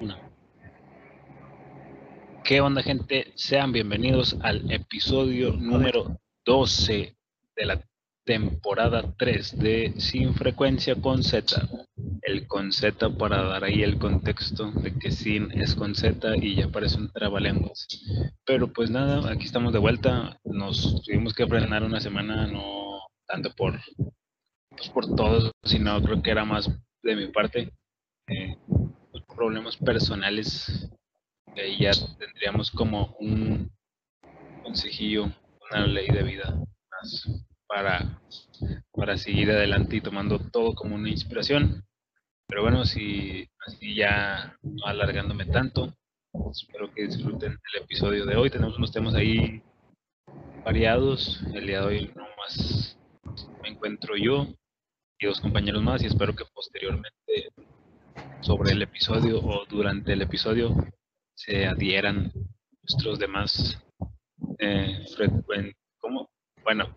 Una. ¿Qué onda, gente? Sean bienvenidos al episodio número 12 de la temporada 3 de Sin Frecuencia con Z. El con Z para dar ahí el contexto de que Sin es con Z y ya parece un trabalenguas. Pero pues nada, aquí estamos de vuelta. Nos tuvimos que frenar una semana, no tanto por, pues por todos, sino creo que era más de mi parte. Eh, problemas personales, ahí ya tendríamos como un consejillo, una ley de vida más para, para seguir adelante y tomando todo como una inspiración. Pero bueno, si así ya no alargándome tanto, espero que disfruten el episodio de hoy. Tenemos unos temas ahí variados. El día de hoy no más me encuentro yo y dos compañeros más y espero que posteriormente sobre el episodio o durante el episodio se adhieran nuestros demás eh, frecuentes, ¿cómo? Bueno,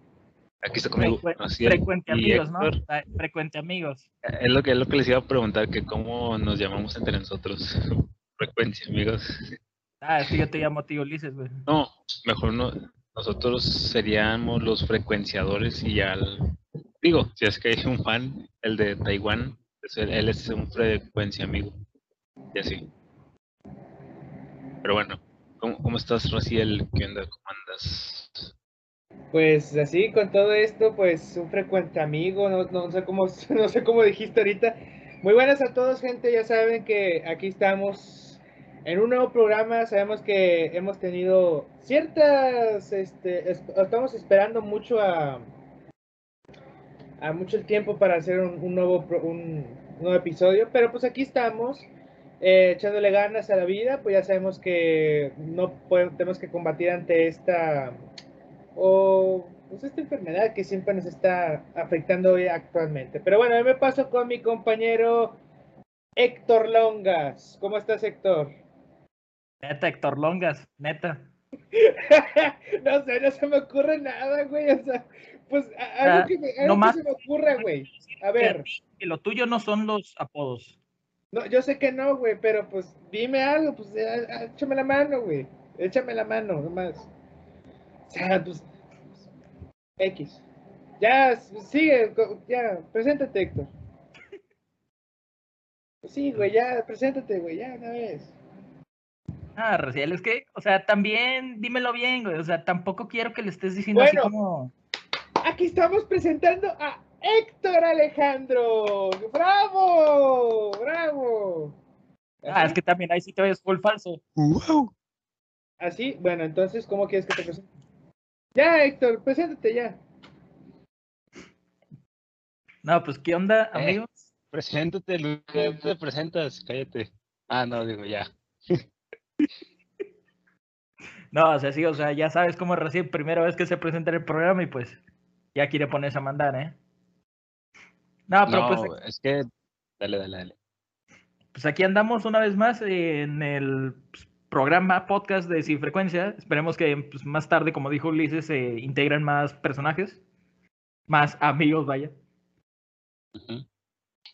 aquí está conmigo. frecuente amigos, ¿no? Frecuente amigos. Es lo, que, es lo que les iba a preguntar, que cómo nos llamamos entre nosotros. Frecuencia, amigos. Ah, que yo te llamo tío Ulises, güey. No, mejor no. Nosotros seríamos los frecuenciadores y ya... Digo, si es que hay un fan, el de Taiwán, él es un frecuencia amigo. Y así. Pero bueno, ¿cómo, estás, Raciel? ¿Qué onda? ¿Cómo andas? Pues así, con todo esto, pues un frecuente amigo, no, no, sé cómo, no sé cómo dijiste ahorita. Muy buenas a todos, gente. Ya saben que aquí estamos en un nuevo programa. Sabemos que hemos tenido ciertas, este, estamos esperando mucho a, a mucho tiempo para hacer un, nuevo, un, nuevo episodio, pero pues aquí estamos. Eh, echándole ganas a la vida, pues ya sabemos que no podemos, tenemos que combatir ante esta o pues esta enfermedad que siempre nos está afectando hoy actualmente. Pero bueno, yo me paso con mi compañero Héctor Longas. ¿Cómo estás, Héctor? Neta, Héctor Longas, neta. no sé, no se me ocurre nada, güey. O sea, pues algo, que, algo se me ocurra, güey. A ver. Que lo tuyo no son los apodos. No, yo sé que no, güey, pero pues dime algo, pues échame la mano, güey. Échame la mano, nomás. O sea, pues. X. Ya, sigue, ya, preséntate, Héctor. Sí, güey, ya, preséntate, güey, ya, una vez. Ah, Raciel, es que, o sea, también dímelo bien, güey. O sea, tampoco quiero que le estés diciendo así como aquí estamos presentando a Héctor Alejandro. ¡Bravo! ¡Bravo! Ah, es que también ahí sí te ves full falso. Así, bueno, entonces, ¿cómo quieres que te presente? Ya, Héctor, preséntate ya. No, pues, ¿qué onda, eh, amigos? preséntate, ¿qué te presentas? Cállate. Ah, no, digo, ya. no, o sea, sí, o sea, ya sabes cómo recién primera vez que se presenta el programa y pues ya quiere ponerse a mandar, ¿eh? No, pero pues. Es que. Dale, dale, dale. Pues aquí andamos una vez más en el pues, programa podcast de Sin Frecuencia. Esperemos que pues, más tarde, como dijo Ulises, se integren más personajes. Más amigos, vaya.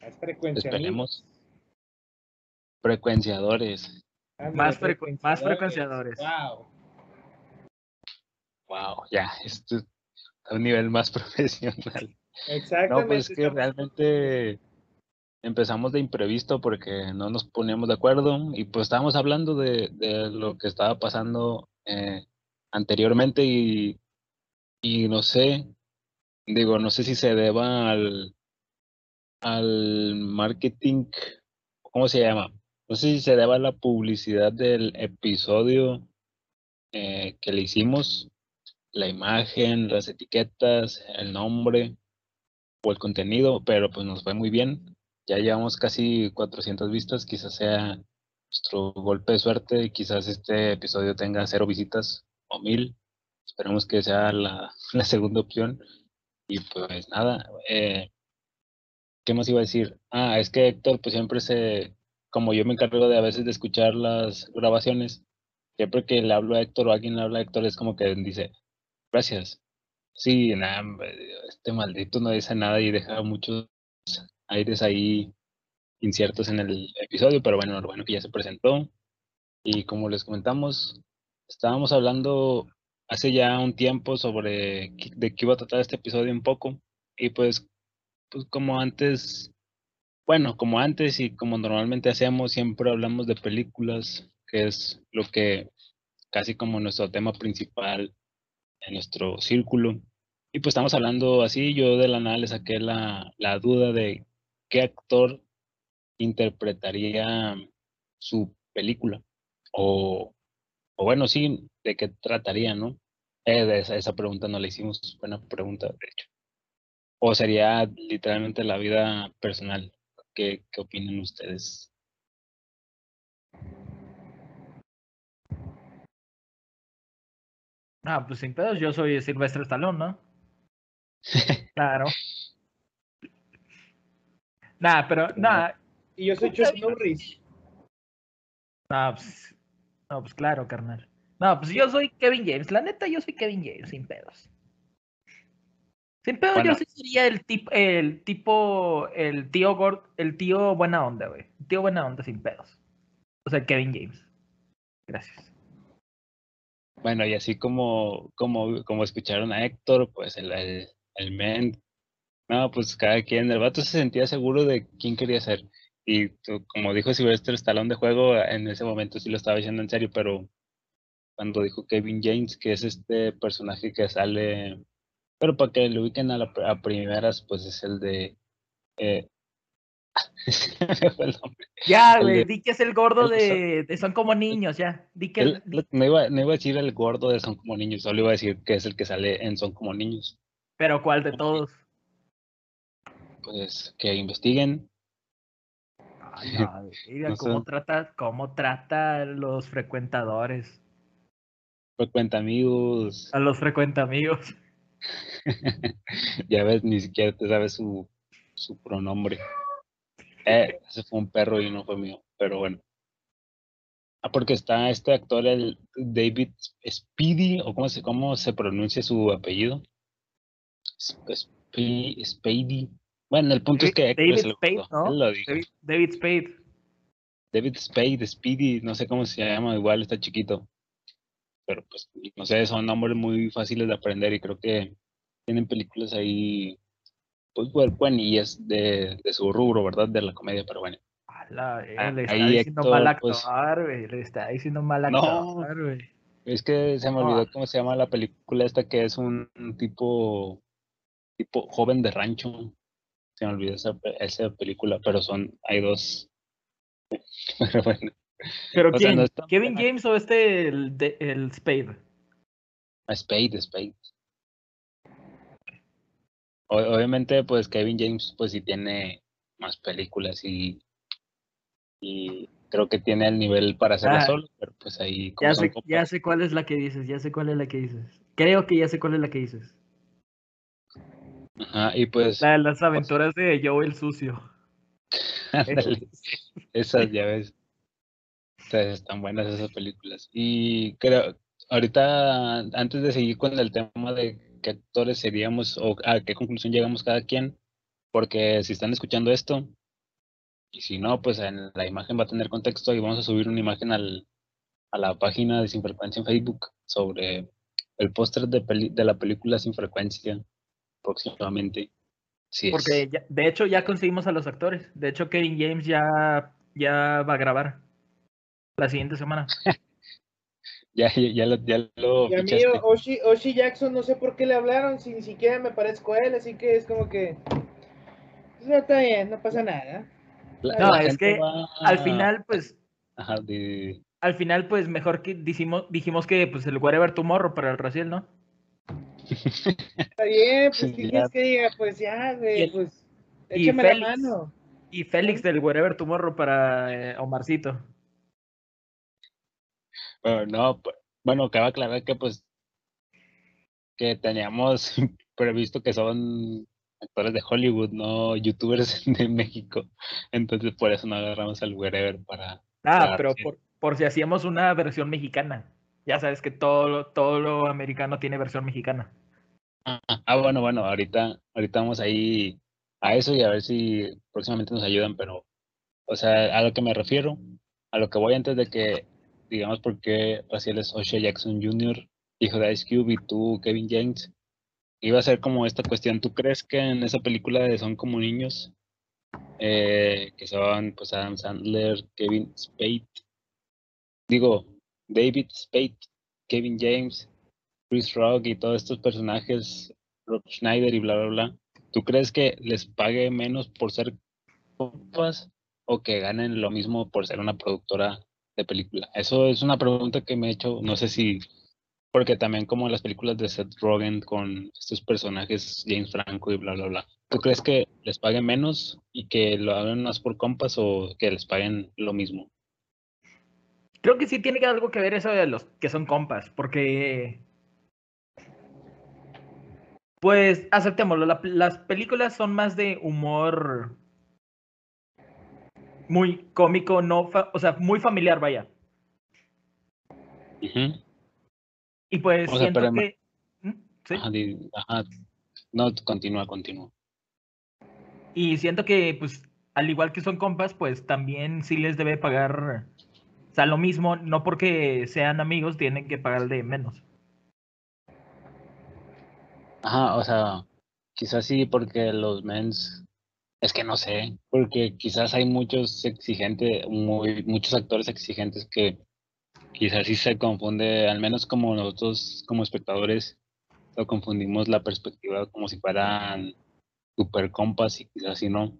Más frecuencia. Esperemos. Frecuenciadores. más, más frecuenciadores. Wow. Wow, ya, esto a un nivel más profesional. Exactamente. No, pues es que realmente empezamos de imprevisto porque no nos poníamos de acuerdo y pues estábamos hablando de, lo que estaba pasando eh, anteriormente y, y no sé, digo, no sé si se deba al, al marketing, ¿cómo se llama? No sé si se deba a la publicidad del episodio eh, que le hicimos la imagen, las etiquetas, el nombre o el contenido, pero pues nos fue muy bien. Ya llevamos casi 400 vistas, quizás sea nuestro golpe de suerte quizás este episodio tenga cero visitas o mil. Esperemos que sea la, segunda opción. Y pues nada, eh, ¿qué más iba a decir? Ah, es que Héctor pues siempre se, como yo me encargo de a veces de escuchar las grabaciones, siempre que le hablo a Héctor o alguien le habla a Héctor es como que dice, Gracias. Sí, nada, este maldito no dice nada y deja muchos aires ahí inciertos en el episodio, pero bueno, bueno que ya se presentó. Y como les comentamos, estábamos hablando hace ya un tiempo sobre de qué iba a tratar este episodio un poco. Y pues, pues como antes, bueno, como antes y como normalmente hacemos, siempre hablamos de películas, que es lo que casi como nuestro tema principal en nuestro círculo. Y pues estamos hablando así, yo de la nada le saqué la, duda de qué actor interpretaría su película. O, o bueno, sí, de qué trataría, ¿no? Eh, de esa, esa pregunta no la hicimos, buena pregunta, de hecho. O sería literalmente la vida personal. ¿Qué, qué opinan ustedes? Ah, pues sin pedos, yo soy Silvestre Stallone, ¿no? claro. Nada, pero nada. Y yo soy Chuck Norris. No pues, no, pues claro, carnal. No, pues yo soy Kevin James. La neta, yo soy Kevin James, sin pedos. Sin pedos, yo sí sería el tipo, el tipo, el tío Gord, el tío buena onda, güey. El tío buena onda, sin pedos. O sea, Kevin James. Gracias. Bueno, y así como, como, como escucharon a Héctor, pues el, el, el men, no, pues cada quien, el vato se sentía seguro de quién quería ser. Y como dijo Silvestre Stallone de juego, en ese momento sí lo estaba diciendo en serio, pero cuando dijo Kevin James, que es este personaje que sale, pero para que lo ubiquen a, la, a primeras, pues es el de eh, ya, güey, di que es el gordo de, de, Son como niños, ya. Di que el, no, iba, no, iba, a decir el gordo de Son como niños, solo iba a decir que es el que sale en Son como niños. ¿Pero cuál de todos? Pues que investiguen. Ay, no, no ¿cómo, sé. trata, ¿Cómo trata a los frecuentadores? Frecuenta amigos. A los frecuenta amigos. ya ves, ni siquiera te sabes su, su pronombre. Eh, ese fue un perro y no fue mío, pero bueno. Ah, porque está este actor, el David Speedy, o cómo se, cómo se pronuncia su apellido. Spady. Bueno, el punto David, es que David Spade, ¿no? David, David, Spade. David Spade, Speedy, no sé cómo se llama, igual está chiquito. Pero pues, no sé, son nombres muy fáciles de aprender y creo que tienen películas ahí pues buenillas de, de su rubro, ¿verdad? De la comedia, pero bueno. Ala, eh, le está ahí diciendo Héctor, mal actuar, güey. Pues, le está diciendo mal actuar, güey. Es que se me olvidó cómo se llama la película esta que es un, tipo tipo joven de rancho. Se me olvidó esa, esa película, pero son, hay dos. pero bueno. ¿Pero quién? Sea, no ¿Kevin. James o este, el, el Spade? Spade, Spade. Obviamente, pues Kevin James, pues sí tiene más películas y, y creo que tiene el nivel para hacerlo ah, solo, pero pues ahí... Ya sé, ya sé cuál es la que dices, ya sé cuál es la que dices. Creo que ya sé cuál es la que dices. Ajá, y pues... La de las aventuras pues, de Joe el Sucio. Ándale, esas ya ves. Están buenas esas películas. Y creo, ahorita, antes de seguir con el tema de qué actores seríamos o a qué conclusión llegamos cada quien, porque si están escuchando esto, y si no, pues en la imagen va a tener contexto y vamos a subir una imagen al, a la página de Sin Frecuencia en Facebook sobre el póster de, de la película Sin Frecuencia próximamente. Sí Porque es. ya, de hecho ya conseguimos a los actores. De hecho Kevin James ya, ya va a grabar la siguiente semana. ya, ya, ya, lo, ya lo y a mí Oshi, Oshi, Jackson no sé por qué le hablaron, si ni siquiera me parezco a él, así que es como que... Pues, no, está bien, no pasa nada. La, no, la es que va... al final pues... Ajá, de... Al final pues mejor que dijimos, dijimos que pues el Whatever Tomorrow para el Raciel, ¿no? Está bien, pues ¿qué quieres que diga? Pues ya, güey, pues échame Félix, la mano. Y Félix del Wherever Tomorrow para eh, Omarcito. Bueno, no, bueno, cabe aclarar que pues que teníamos previsto que son actores de Hollywood, no youtubers de México. Entonces por eso no agarramos al Wherever para... Ah, para pero por, por si hacíamos una versión mexicana. Ya sabes que todo, todo lo americano tiene versión mexicana. Ah, ah, bueno, bueno, ahorita, ahorita vamos ahí a eso y a ver si próximamente nos ayudan, pero o sea, a lo que me refiero, a lo que voy antes de que, digamos, porque Raciel es O'Shea Jackson Jr., hijo de Ice Cube, y tú, Kevin James, iba a ser como esta cuestión, ¿tú crees que en esa película de Son como niños, eh, que son pues Adam Sandler, Kevin Spade, digo, David Spade, Kevin James, Chris Rock y todos estos personajes, Rob Schneider y bla, bla, bla, ¿tú crees que les pague menos por ser compas o que ganen lo mismo por ser una productora de película? Eso es una pregunta que me he hecho, no sé si, porque también como las películas de Seth Rogen con estos personajes, James Franco y bla, bla, bla, ¿tú crees que les paguen menos y que lo hagan más por compas o que les paguen lo mismo? Creo que sí tiene algo que ver eso de los que son compas, porque pues aceptémoslo, la- las películas son más de humor muy cómico, no, o sea, muy familiar, vaya. Y pues O sea, siento pero que... ¿Mm? ¿Sí? Ajá, di- ajá. No, continúa, continúa. Y siento que, pues, al igual que son compas, pues también sí les debe pagar, o sea, lo mismo, no porque sean amigos tienen que pagar de menos. Ajá, o sea, quizás sí porque los mens, es que no sé, porque quizás hay muchos exigentes, muy, muchos actores exigentes que quizás sí se confunde, al menos como nosotros como espectadores, lo confundimos la perspectiva como si fueran super compas y quizás sí no.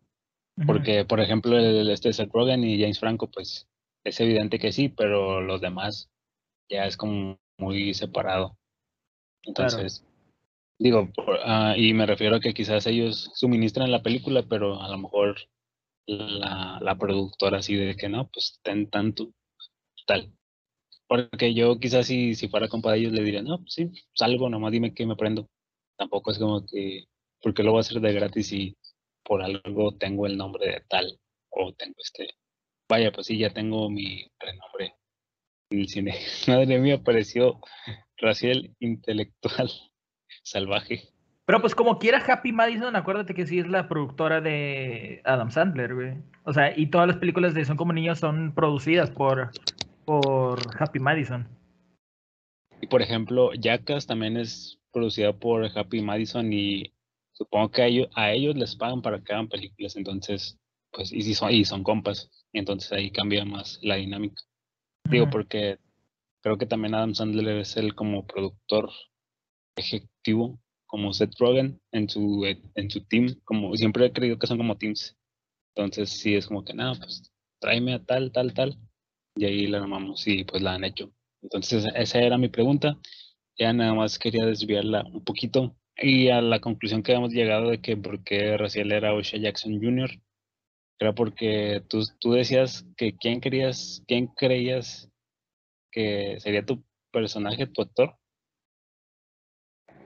Porque, por ejemplo, el, este Seth Rogen y James Franco, pues es evidente que sí, pero los demás ya es como muy separado. Entonces, digo, ah, y me refiero a que quizás ellos suministran la película, pero a lo mejor la, la productora así de que no, pues ten tanto, tal. Porque yo quizás si, si fuera compa de ellos le diría, no, pues sí, salgo, nomás dime que me prendo. Tampoco es como que, porque lo voy a hacer de gratis y por algo tengo el nombre de tal, o tengo este, vaya, pues sí, ya tengo mi renombre en el cine. Madre mía, pareció racial intelectual salvaje. Pero pues como quiera Happy Madison, acuérdate que sí es la productora de Adam Sandler, güey. O sea, y todas las películas de Son como niños son producidas por, por Happy Madison. Y por ejemplo, Jackass también es producida por Happy Madison y supongo que a ellos, a ellos les pagan para que hagan películas, entonces, pues, y si son, y son compas, y entonces ahí cambia más la dinámica. Digo, porque creo que también Adam Sandler es el como productor ejecutivo, como Seth Rogen en su, en su team, como siempre he creído que son como teams. Entonces sí es como que nada, pues tráeme a tal, tal, tal, y ahí la armamos y pues la han hecho. Entonces esa era mi pregunta. Ya nada más quería desviarla un poquito y a la conclusión que habíamos llegado de que por qué Raciel era O'Shea Jackson Jr. Era porque tú, tú decías que quién querías, quién creías que sería tu personaje, tu actor.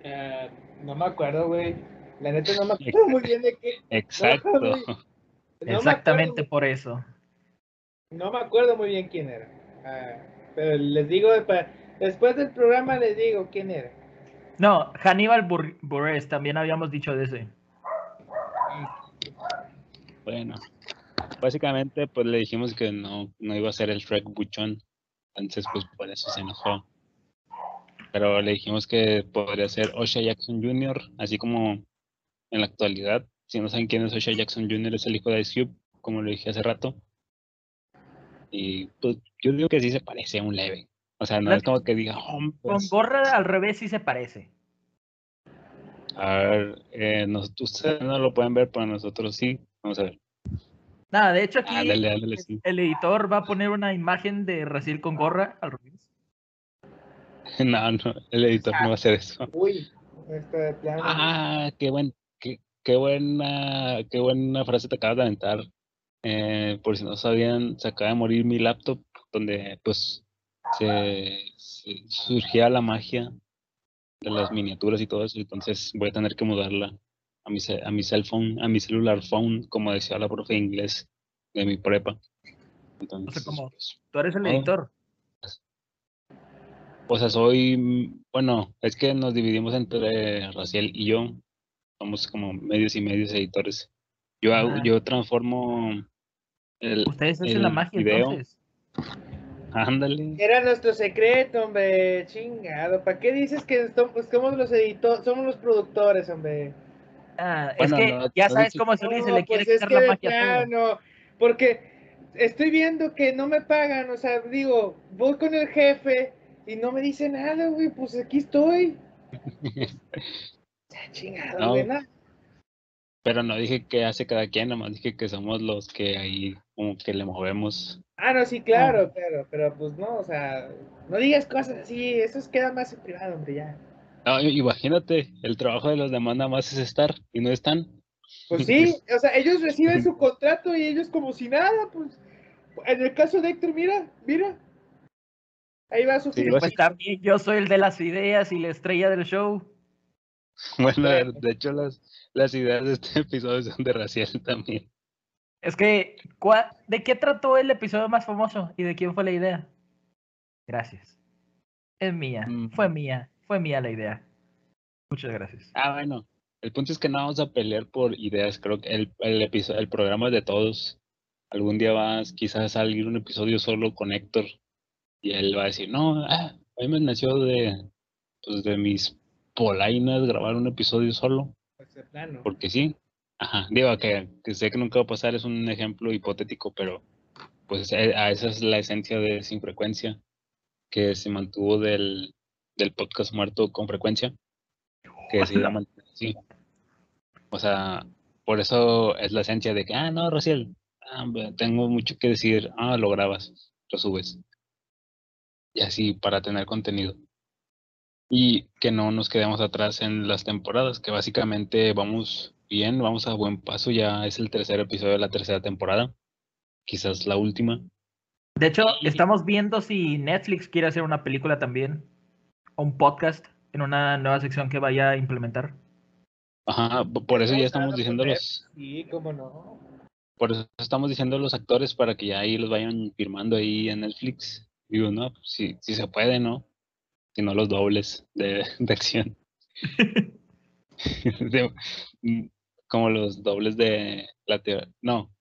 Ah, no me acuerdo, güey. La neta no me acuerdo muy bien de qué. Exacto. No Exactamente acuerdo- por eso. No me acuerdo muy bien quién era. Ah, pero les digo, después del programa les digo quién era. No, Hannibal Bur- Buress, también habíamos dicho de ese. Bueno, básicamente pues le dijimos que no, no iba a ser el Shrek buchón, entonces pues por eso se enojó. Pero le dijimos que podría ser O'Shea Jackson Jr., así como en la actualidad. Si no saben quién es O'Shea Jackson Jr., es el hijo de Ice Cube, como lo dije hace rato. Y pues yo digo que sí se parece a un leve. O sea, no La- es como que diga, "Oh, Con pues, gorra al revés sí se parece. a ver, eh, nos- ustedes no lo pueden ver, pero nosotros sí. Vamos a ver. Nada, de hecho aquí sí. el editor va a poner una imagen de Raciel con gorra al revés. No, no, el editor no va a hacer eso. Uy, esta de plano. Ah, qué buen, qué, qué buena, qué buena frase te acabas de aventar. Eh, por si no sabían, se acaba de morir mi laptop, donde pues se, se surgía la magia de las miniaturas y todo eso, entonces voy a tener que mudarla a mi, a mi cell phone, a mi celular phone, como decía la profe de inglés de mi prepa. Entonces, como- pues, Tú eres el editor. O sea, soy, mm, bueno, es que nos dividimos entre Raciel y yo. Somos como medios y medios editores. Yo hago, yo transformo El, Ustedes hacen la magia video. entonces. Ándale. Era nuestro secreto, hombre, chingado. ¿Para qué dices que pues, somos los editores, somos los productores, hombre? Ah, Bueno, es que no, ya no sabes cómo se No, le quiere pues es quitar que la magia a todo. plano, porque estoy viendo que no me pagan, o sea, digo, voy con el jefe y no me dice nada, güey, pues aquí estoy. Ya, chingado, No. no. Pero no dije que hace cada quien, nomás dije que somos los que ahí como que le movemos. Ah, no, sí, claro, claro, pero pues no, o sea, no digas cosas así, eso es- queda más en privado, hombre, ya. No, imagínate, el trabajo de los demás nada más es estar y no están. Pues sí, o sea, ellos reciben su contrato y ellos como si nada, pues. En el caso de Héctor, mira, mira. Ahí va su Sí, vas- Pues también yo soy el de las ideas y la estrella del show. Bueno, de hecho las, las ideas de este episodio son de Raciel también. Es que, ¿cuá- ¿de qué trató el episodio más famoso y de quién fue la idea? Gracias. Es mía, Mm. fue mía, fue mía la idea. Muchas gracias. Ah, bueno, el punto es que no vamos a pelear por ideas. Creo que el, el, episodio, el programa es de todos. Algún día va quizás salir un episodio solo con Héctor y él va a decir, no, ah, a mí me nació de, pues, de mis polainas grabar un episodio solo, Pues, plano. porque sí. Ajá, digo que, que sé que nunca va a pasar, es un ejemplo hipotético, pero pues eh, a esa es la esencia de Sin Frecuencia, que se mantuvo del, del podcast muerto con frecuencia, que se iba a mantener así. O sea, por eso es la esencia de que, ah, no, Rociel, ah, tengo mucho que decir, ah, lo grabas, lo subes. Y así para tener contenido. Y que no nos quedemos atrás en las temporadas, que básicamente vamos bien, vamos a buen paso, ya es el tercer episodio de la tercera temporada, quizás la última. De hecho, Y- estamos viendo si Netflix quiere hacer una película también, o un podcast en una nueva sección que vaya a implementar. Ajá, por eso ya estamos darlo diciendo por los, Sí, cómo no. por eso estamos diciendo los actores para que ya ahí los vayan firmando ahí en Netflix. Digo, no, pues sí, sí se puede, ¿no? Si no los dobles de, de acción. De- mm, como los dobles de la teo- no,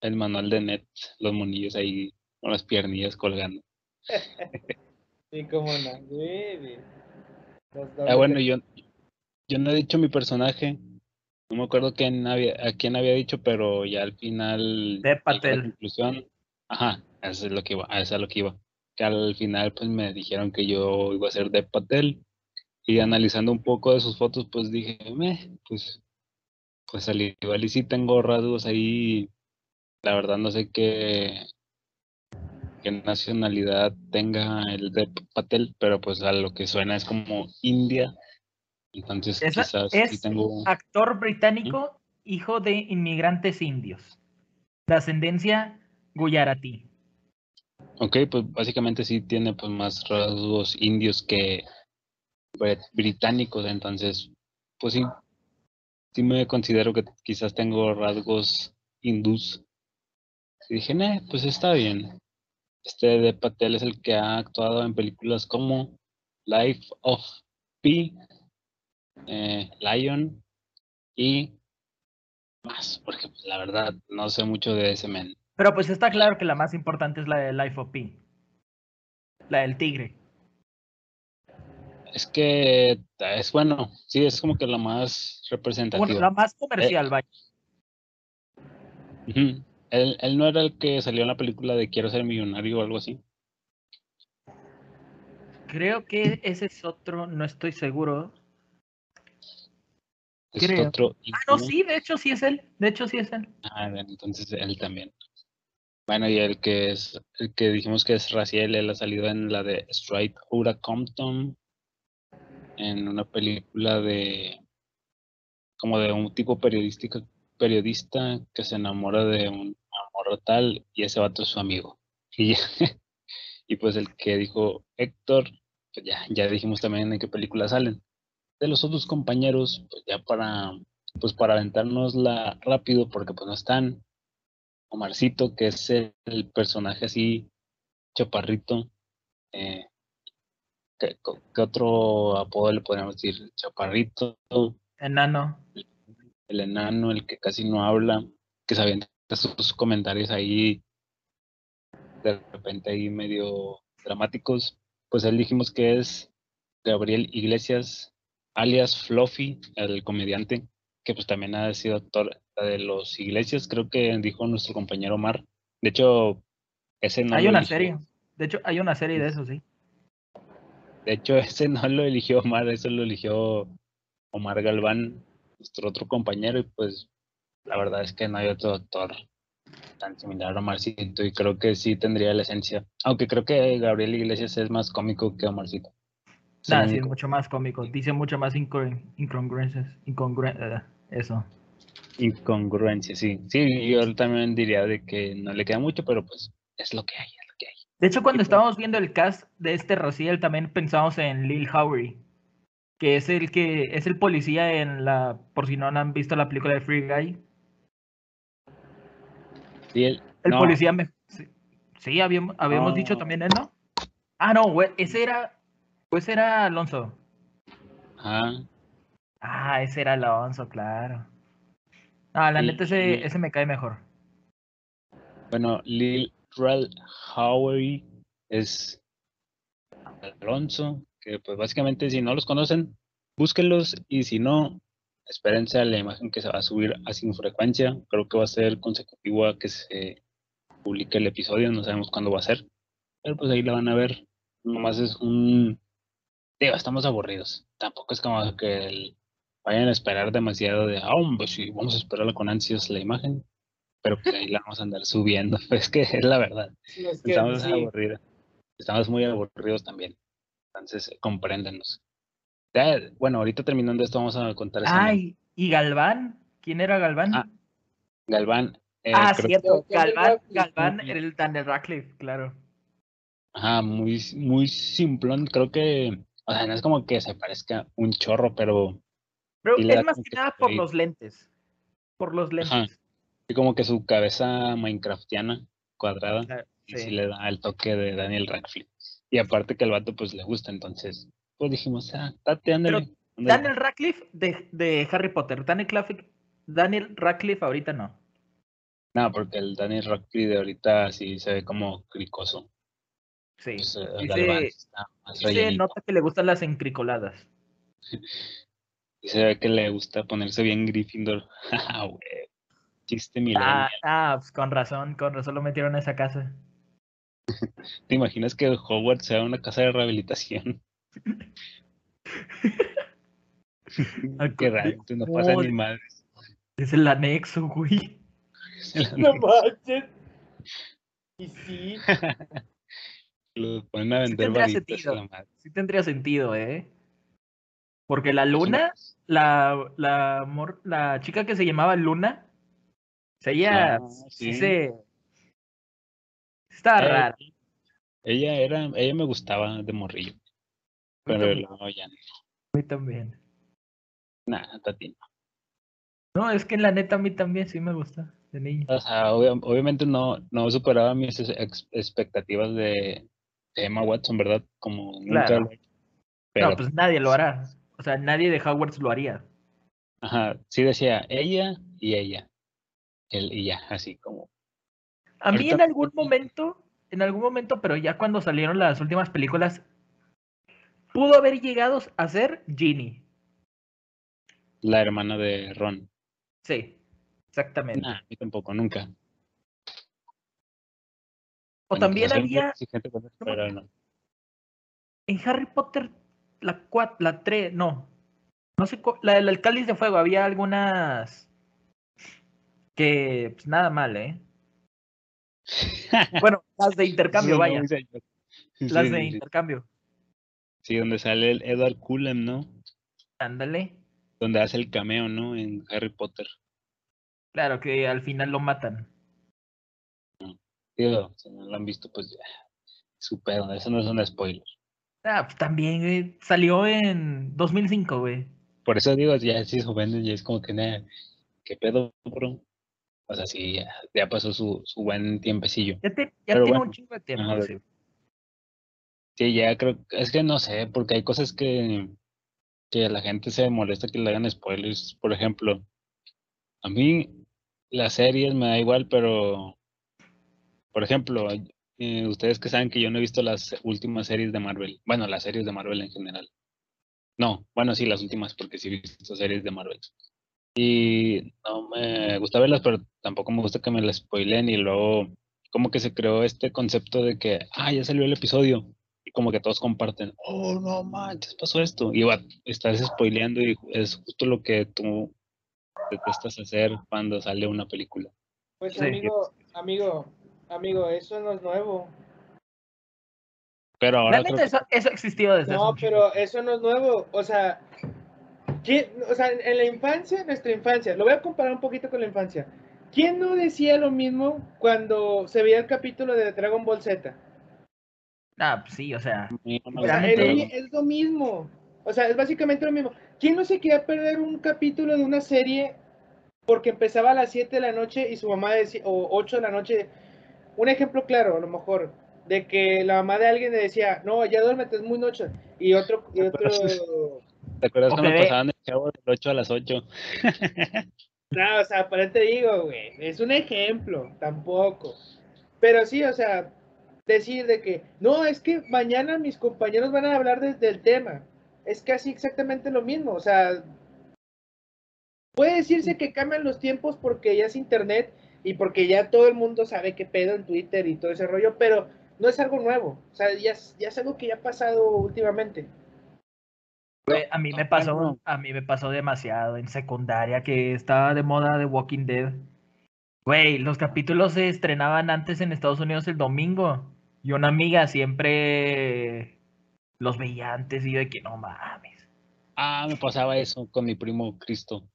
el manual de net, los monillos ahí con las piernillas colgando. Sí, cómo no. Los Ah, dobles bueno, de- yo, yo no he dicho mi personaje. No me acuerdo quién había, a quién había dicho, pero ya al final. Llegué a la Patel. conclusión. Ajá, eso es lo que iba, a eso es lo que iba. Que al final, pues me dijeron que yo iba a ser Dev Patel. Y analizando un poco de sus fotos, pues dije, "Meh, pues, pues al igual y sí tengo rasgos ahí. La verdad no sé qué, qué nacionalidad tenga el Dev Patel, pero pues a lo que suena es como India. Entonces Esa- quizás sí es tengo... Actor británico, hijo de inmigrantes indios. De ascendencia guyaratí. Ok, pues básicamente sí tiene pues más rasgos indios que brit- británicos, entonces pues sí, sí me considero que quizás tengo rasgos hindús. Y dije, "Nah, pues está bien. Este de Patel es el que ha actuado en películas como Life of Pi, eh, Lion y más, porque pues, la verdad no sé mucho de ese men. Pero pues está claro que la más importante es la de Life of Pi. La del tigre. Es que es bueno, sí, es como que la más representativa. Bueno, la más comercial, vaya. Ujú. él, él no era el que salió en la película de Quiero ser millonario o algo así. Creo que ese es otro, no estoy seguro. Es Creo. otro. Ah, no, sí, de hecho sí es él. De hecho sí es él. Ah, bien, entonces él también. Bueno, y el que es, el que dijimos que es Raciel, él ha salido en la de Straight Outta Compton, en una película de como de un tipo periodístico, periodista que se enamora de un amor tal y ese vato es su amigo. Y, y pues el que dijo Héctor, pues ya, ya dijimos también en qué película salen. De los otros compañeros, pues ya para, pues para aventárnosla rápido, porque pues no están. Omarcito, que es el, el personaje así, chaparrito. Eh, ¿qué, otro apodo le podríamos decir? Chaparrito, Enano. el enano, el que casi no habla, que se avienta sus comentarios ahí de repente ahí medio dramáticos, pues él dijimos que es Gabriel Iglesias, alias Fluffy, el comediante, que pues también ha sido actor de los Iglesias, creo que dijo nuestro compañero Omar. De hecho, ese no Hay una serie. De hecho, hay una serie de eso, sí. De hecho, ese no lo eligió Omar, eso lo eligió Omar Galván, nuestro otro compañero, y pues la verdad es que no hay otro actor tan similar a Omarcito y creo que sí tendría la esencia. Aunque creo que Gabriel Iglesias es más cómico que Omarcito. Sí, es mucho más cómico. Dice mucho más incongruencias. Eh, eso. Incongruencias, sí. Sí, yo también diría de que no le queda mucho, pero pues es lo que hay, es lo que hay. De hecho, cuando estábamos viendo el cast de este Raciel, también pensamos en Lil Howery, que es el que es el policía en la, por si no han visto la película de Free Guy, el, policía me... Sí, habíamos, habíamos dicho también él, ¿no? Ah, no, güey, ese era... Pues era Alonso. Ah. Ah, ese era Alonso, claro. Ah, la neta ese, ese me cae mejor. Bueno, Lil Rel Howery es Alonso, que pues básicamente si no los conocen, búsquenlos y si no, espérense a la imagen que se va a subir a sin frecuencia. Creo que va a ser consecutivo a que se publique el episodio, no sabemos cuándo va a ser. Pero pues ahí la van a ver. Nomás es un... Digo, estamos aburridos. Tampoco es como que vayan a esperar demasiado de, ah, sí, vamos a esperarla con ansias la imagen. Pero que pues ahí la vamos a andar subiendo. Es que es la verdad. estamos aburridos. Estamos muy aburridos también. Entonces, compréndenos bueno, ahorita terminando esto vamos a contar. Ay, ¿y Galván? ¿Quién era Galván? Ah, Galván. Eh, ah, cierto, Galván, Galván era el Daniel Radcliffe, claro. Ajá, muy, muy simplón, creo que, o sea, no es como que se parezca un chorro, pero... Pero es más que nada por los lentes, por los lentes. Y como que su cabeza minecraftiana, cuadrada, y sí le da el toque de Daniel Radcliffe. Y aparte que el vato pues le gusta, entonces pues dijimos, ah, date, Daniel Radcliffe de, Harry Potter. Daniel Radcliffe, Daniel Radcliffe ahorita no. No, porque el Daniel Radcliffe de ahorita sí se ve como cricoso. Sí. Pues, eh, se nota que le gustan las encricoladas. y se ve que le gusta ponerse bien Gryffindor. Ah, Chiste milenial. Ah, ah, pues con razón, con razón lo metieron a esa casa. ¿Te imaginas que Hogwarts sea una casa de rehabilitación? Qué raro, no pasa ni madres. Es el anexo, güey. No manches. Y sí. Lo ponen a vender sí tendría sentido. Sí tendría sentido, ¿eh? Porque la luna, la, la, la chica que se llamaba Luna, ella ah, sí. se... Está eh, rara. Ella era, ella me gustaba de morrillo. Pero no, ya no. A mí también. Nah, Tati no. Es que la neta a mí también sí me gusta, de niño. O sea, obviamente no, no superaba mis expectativas de, Emma Watson, ¿verdad? Como nunca. no, pues nadie lo hará. O sea, nadie de Hogwarts lo haría. Ajá, sí decía ella y ella. Él y ya, así como. A mí en algún momento, en algún momento, pero ya cuando salieron las últimas películas, pudo haber llegado a ser Ginny. La hermana de Ron. Sí, exactamente. Nah, a tampoco, nunca. O también había. En Harry Potter, la 4, la 3, no. No sé, la del cáliz de fuego, había algunas que, pues nada mal, ¿eh? bueno, las de intercambio, vaya. las de intercambio. Sí, donde sale el Edward Cullen, ¿no? Ándale. Donde hace el cameo, ¿no? En Harry Potter. Claro, que al final lo matan. Si no lo han visto, pues ya. Su pedo, eso no es un spoiler. Ah, pues también, güey. Salió en 2005, güey. Por eso digo, ya si joven, ya es como que, nada, ¿qué pedo, bro? O sea, sí, ya, pasó su, su buen tiempecillo. Ya, te, ya tiene un chingo de tiempo, sí. Sí, ya creo, es que no sé, porque hay cosas que, que la gente se molesta que le hagan spoilers. Por ejemplo, a mí las series me da igual, pero por ejemplo, eh, ustedes que saben que yo no he visto las últimas series de Marvel, bueno, las series de Marvel en general. No, bueno, sí, las últimas, porque sí he visto series de Marvel. Y no me gusta verlas, pero tampoco me gusta que me las spoilen y luego como que se creó este concepto de que, ah, ya salió el episodio. Y como que todos comparten, oh, no manches, pasó esto. Y va, estás spoileando y es justo lo que tú detestas hacer cuando sale una película. Pues amigo, amigo, amigo, eso no es nuevo. Pero ahora Realmente eso, eso ha existido desde No, hace pero eso no es nuevo. O sea, ¿quién, o sea, en la infancia, nuestra infancia, lo voy a comparar un poquito con la infancia. ¿Quién no decía lo mismo cuando se veía el capítulo de Dragon Ball Z? Ah, pues sí, o sea. O sea, es lo mismo. O sea, es básicamente lo mismo. ¿Quién no se quería perder un capítulo de una serie porque empezaba a las 7 de la noche y su mamá decía, o 8 de la noche? Un ejemplo claro, a lo mejor, de que la mamá de alguien le decía, no, ya duérmete, es muy noche. Y otro, y otro, ¿Te acuerdas cuando pasaban el chavo del 8 a las 8? no, o sea, por eso te digo, güey, es un ejemplo, tampoco. Pero sí, o sea, decir de que, no, es que mañana mis compañeros van a hablar de- del tema. Es casi exactamente lo mismo, o sea, puede decirse que cambian los tiempos porque ya es internet y porque ya todo el mundo sabe qué pedo en Twitter y todo ese rollo, pero no es algo nuevo, o sea, ya, es- ya es algo que ya ha pasado últimamente. A mí me pasó, a mí me pasó demasiado en secundaria que estaba de moda The Walking Dead. Güey, los capítulos se estrenaban antes en Estados Unidos el domingo. Y una amiga siempre los veía antes y yo de que no mames. Ah, me pasaba eso con mi primo Cristo.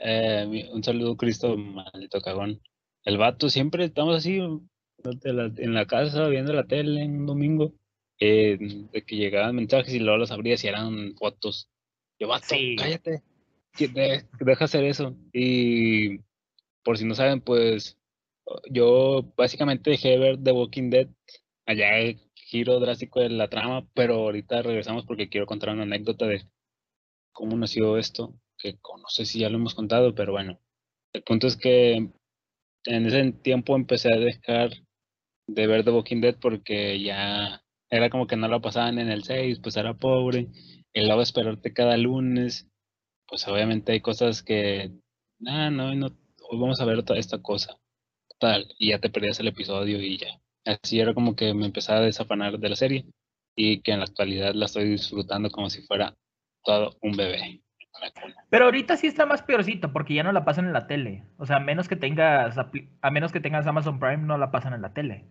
Eh, un saludo, Cristo, maldito cagón. El vato siempre estamos así en la casa viendo la tele en un domingo. eh, de que llegaban mensajes y luego los abrías y eran fotos. Yo, vato, Sí. cállate. Deja hacer eso. Y por si no saben, pues yo básicamente dejé de ver The Walking Dead. Allá el giro drástico de la trama, pero ahorita regresamos porque quiero contar una anécdota de cómo nació esto, que no sé si ya lo hemos contado, pero bueno, el punto es que en ese tiempo empecé a dejar de ver The Walking Dead porque ya era como que no lo pasaban en el 6, pues era pobre, y luego esperarte cada lunes, pues obviamente hay cosas que, ah, no, no, hoy vamos a ver toda esta cosa, tal, y ya te perdías el episodio y ya. Así era como que me empezaba a desafanar de la serie y que en la actualidad la estoy disfrutando como si fuera todo un bebé. Pero ahorita sí está más peorcito porque ya no la pasan en la tele. O sea, a menos que tengas a menos que tengas Amazon Prime no la pasan en la tele.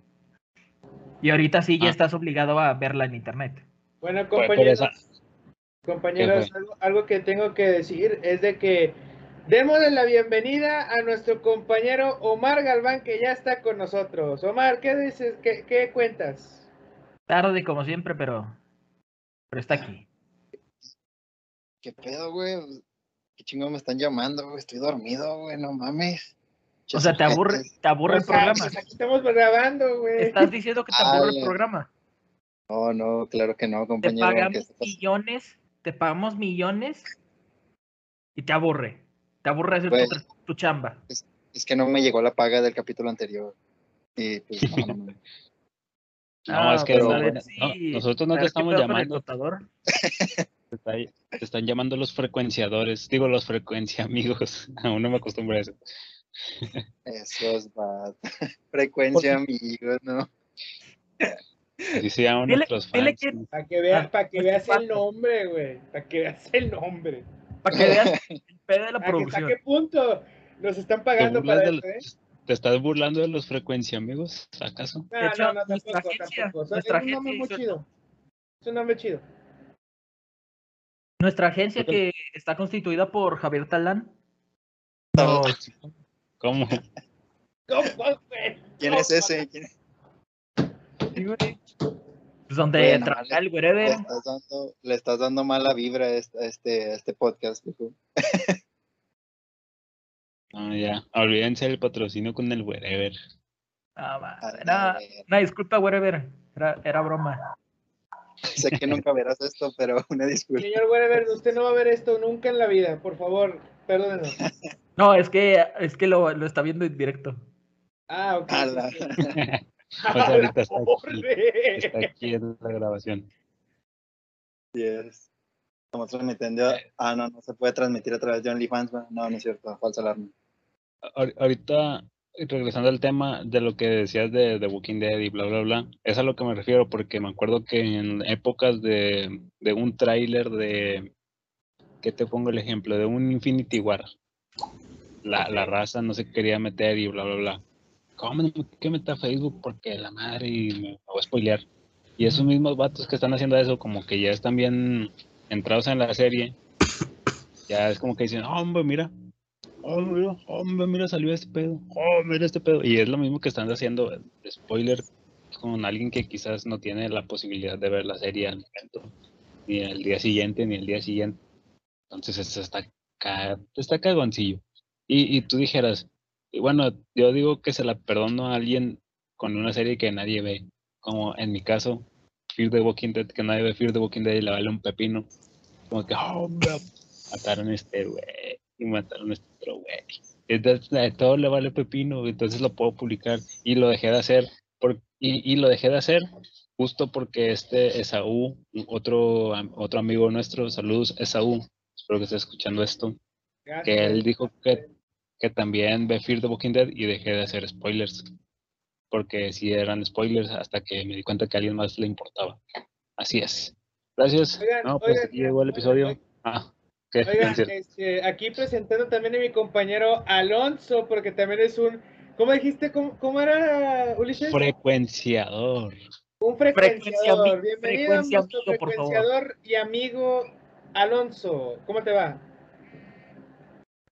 Y ahorita sí ya Ah. estás obligado a verla en internet. Bueno, compañeros, compañeros, ¿Qué algo, algo que tengo que decir es de que démosle la bienvenida a nuestro compañero Omar Galván, que ya está con nosotros. Omar, ¿qué dices? ¿Qué, qué cuentas? Tarde como siempre, pero pero está aquí. ¿Qué pedo, güey? ¿Qué chingo me están llamando, güey? Estoy dormido, güey, no mames. O sea, te aburre, te aburre O el sea, programa. pues aquí estamos grabando, güey. Estás diciendo que te Ah, aburre el programa. No, no, claro que no, Te compañero. ¿qué pagamos millones, te pagamos millones y te aburre. Te aburre hacer tu Pues- tu, chamba. Es que no me llegó la paga del capítulo anterior. Y pues, no, no, no. No, Ah, es que pues, no, nosotros no te ver, ¿qué estamos el llamando? te, está- te están llamando los frecuenciadores, digo los frecuencia amigos, aún no me acostumbro a eso. Eso es bad. Frecuencia, amigos, ¿no? Así se llaman Dile- nuestros fans. que- ¿no? Para que, vea, Ah, para que veas el nombre, güey. Para que veas el nombre. Para que veas el pedo de la ¿A, producción. ¿A qué punto nos están ¿Te, pagando para eso, eh? ¿Te estás burlando de los frecuencia amigos, acaso? No, no, no, tampoco, tampoco. Es un nombre muy chido. Es un nombre chido. Nuestra agencia que está constituida por Javier Talán. nos- ¿Cómo? ¿Quién es ese? ¿Quién es? pues, donde trabaja el Le wherever. estás dando, le estás dando mala vibra a este, a este, este podcast, viejo. No, ya, olvídense del patrocinio con el wherever. Ah, madre, A no, ver, no, disculpa, wherever. Era, era broma. Sé que nunca verás esto, pero una disculpa. Señor Wherever, usted no va a ver esto nunca en la vida. Por favor, perdónenos. No, es que, es que lo, lo está viendo en directo. Ah, ok. A la- sea, ahorita está aquí, está aquí en la grabación. Yes. Estamos transmitiendo. Ah, no, no se puede transmitir a través de OnlyFans. No, no es cierto. Falsa alarma. Ahor- Ahorita, regresando al tema de lo que decías de, de Walking Dead y bla, bla, bla, es a lo que me refiero, porque me acuerdo que en épocas de, de un tráiler de, ¿qué te pongo el ejemplo? De un Infinity War, la, la raza no se quería meter y bla, bla, bla. ¿Cómo me que meter a Facebook? Porque la madre y me, me voy a spoilear. Y esos mismos vatos que están haciendo eso, como que ya están bien entrados en la serie, ya es como que dicen, "Ah, hombre, mira, oh, mira, hombre, mira, salió este pedo, oh, mira este pedo. Y es lo mismo que están haciendo, eh, spoiler, con alguien que quizás no tiene la posibilidad de ver la serie al momento, ni el día siguiente, ni el día siguiente. Entonces, esto está, está cagoncillo. Y, y tú dijeras, bueno, yo digo que se la perdono a alguien con una serie que nadie ve, como en mi caso, Fear the Walking Dead, que nadie ve Fear the Walking Dead y le vale un pepino. Como que, oh, hombre, mataron a este güey y mataron a este otro güey. Entonces, a todo le vale pepino, entonces lo puedo publicar y lo dejé de hacer. Por, y, y lo dejé de hacer justo porque este Esaú, otro, otro amigo nuestro, saludos Esaú, espero que esté escuchando esto, que él dijo que, que también ve Fear the Walking Dead y dejé de hacer spoilers. Porque si eran spoilers hasta que me di cuenta que a alguien más le importaba. Así es. Gracias. Oigan, no, pues oigan, aquí llegó el episodio. oigan. Ah. Oigan, este, aquí presentando también a mi compañero Alonso, porque también es un, ¿cómo dijiste? ¿Cómo, cómo era, Ulises? Frecuenciador. un Frecuencia frecuenciador. ami- Bienvenido frecuencia a nuestro amigo, frecuenciador y amigo Alonso. ¿Cómo te va?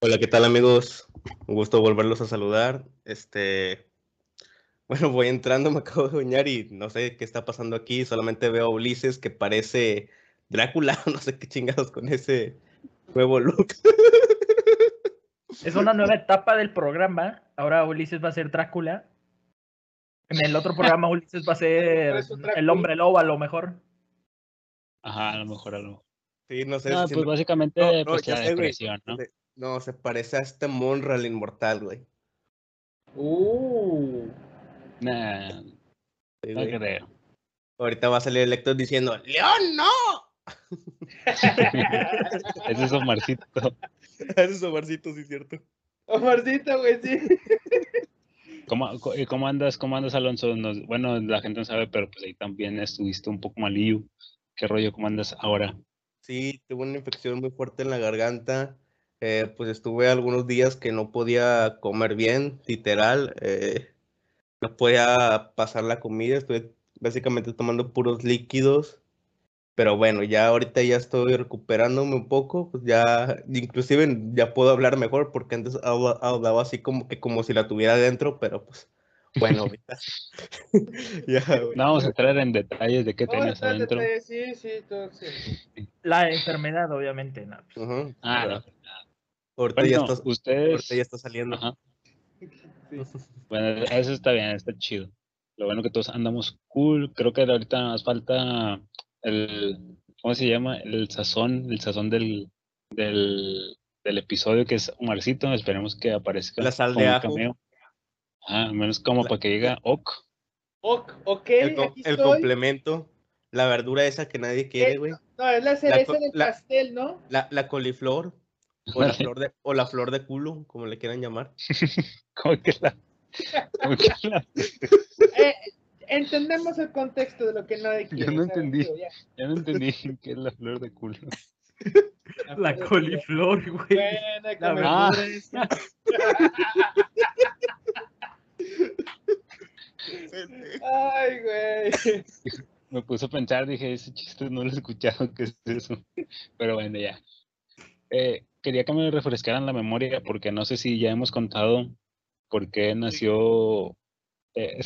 Hola, ¿qué tal amigos? Un gusto volverlos a saludar. Este, bueno, voy entrando, me acabo de bañar y no sé qué está pasando aquí. Solamente veo a Ulises que parece Drácula, no sé qué chingados con ese nuevo look. Es una nueva etapa del programa. Ahora Ulises va a ser Drácula. En el otro programa Ulises va a ser el hombre lobo a lo mejor. Ajá, a lo mejor, a lo mejor. Sí, no sé. No, si pues no- básicamente no, no, pues ya la sé, güey. depresión, ¿no? Se- No, se parece a este Monra, el inmortal, güey. Uh. Nah, Sí, no güey. creo. Ahorita va a salir el Héctor diciendo, ¡León, no! Ese es Omarcito. Ese es Omarcito, sí, cierto. Omarcito, güey, sí. ¿Cómo, eh, cómo andas, cómo andas, Alonso? Nos- bueno, la gente no sabe, pero pues ahí también estuviste un poco malillo. ¿Qué rollo? ¿Cómo andas ahora? Sí, tuve una infección muy fuerte en la garganta. eh, pues estuve algunos días que no podía comer bien, literal. eh, no podía pasar la comida, estuve básicamente tomando puros líquidos. Pero bueno, ya ahorita ya estoy recuperándome un poco, pues ya, inclusive ya puedo hablar mejor porque antes habla- hablaba así como que como si la tuviera dentro, pero pues bueno, ahorita. ya, güey. No vamos a entrar en detalles de qué tenías en adentro. detalles, Sí, sí, todo, sí. La enfermedad, obviamente. no, pues, Ujú, Ah, no. ahorita ya Bueno, está, ustedes. ahorita ya está saliendo. Ajá. Sí. Bueno, eso está bien, está chido. Lo bueno que todos andamos cool. Creo que ahorita nos falta el, ¿cómo se llama? El sazón, el sazón del, del, del episodio que es Omarcito. Esperemos que aparezca La sal de ajo. cameo. Ajá, al menos como La- para que llegue Ok. Ok, ok, el, com- aquí el estoy. complemento, la verdura esa que nadie quiere, güey. No, es la cereza co- del la- pastel, ¿no? La, la coliflor, o la flor de, o la flor de culo, como le quieran llamar. Como que la, como que la- Eh, entendemos el contexto de lo que nadie quiere. no ¿sabes? entendí. Digo, ya. ya no entendí qué es la flor de culo. La coliflor, güey. Buena La esa. Ay, güey. Me puse a pensar, dije, ese chiste no lo he escuchado, ¿qué es eso? Pero bueno, ya. Eh, quería que me refrescaran la memoria porque no sé si ya hemos contado por qué nació, eh,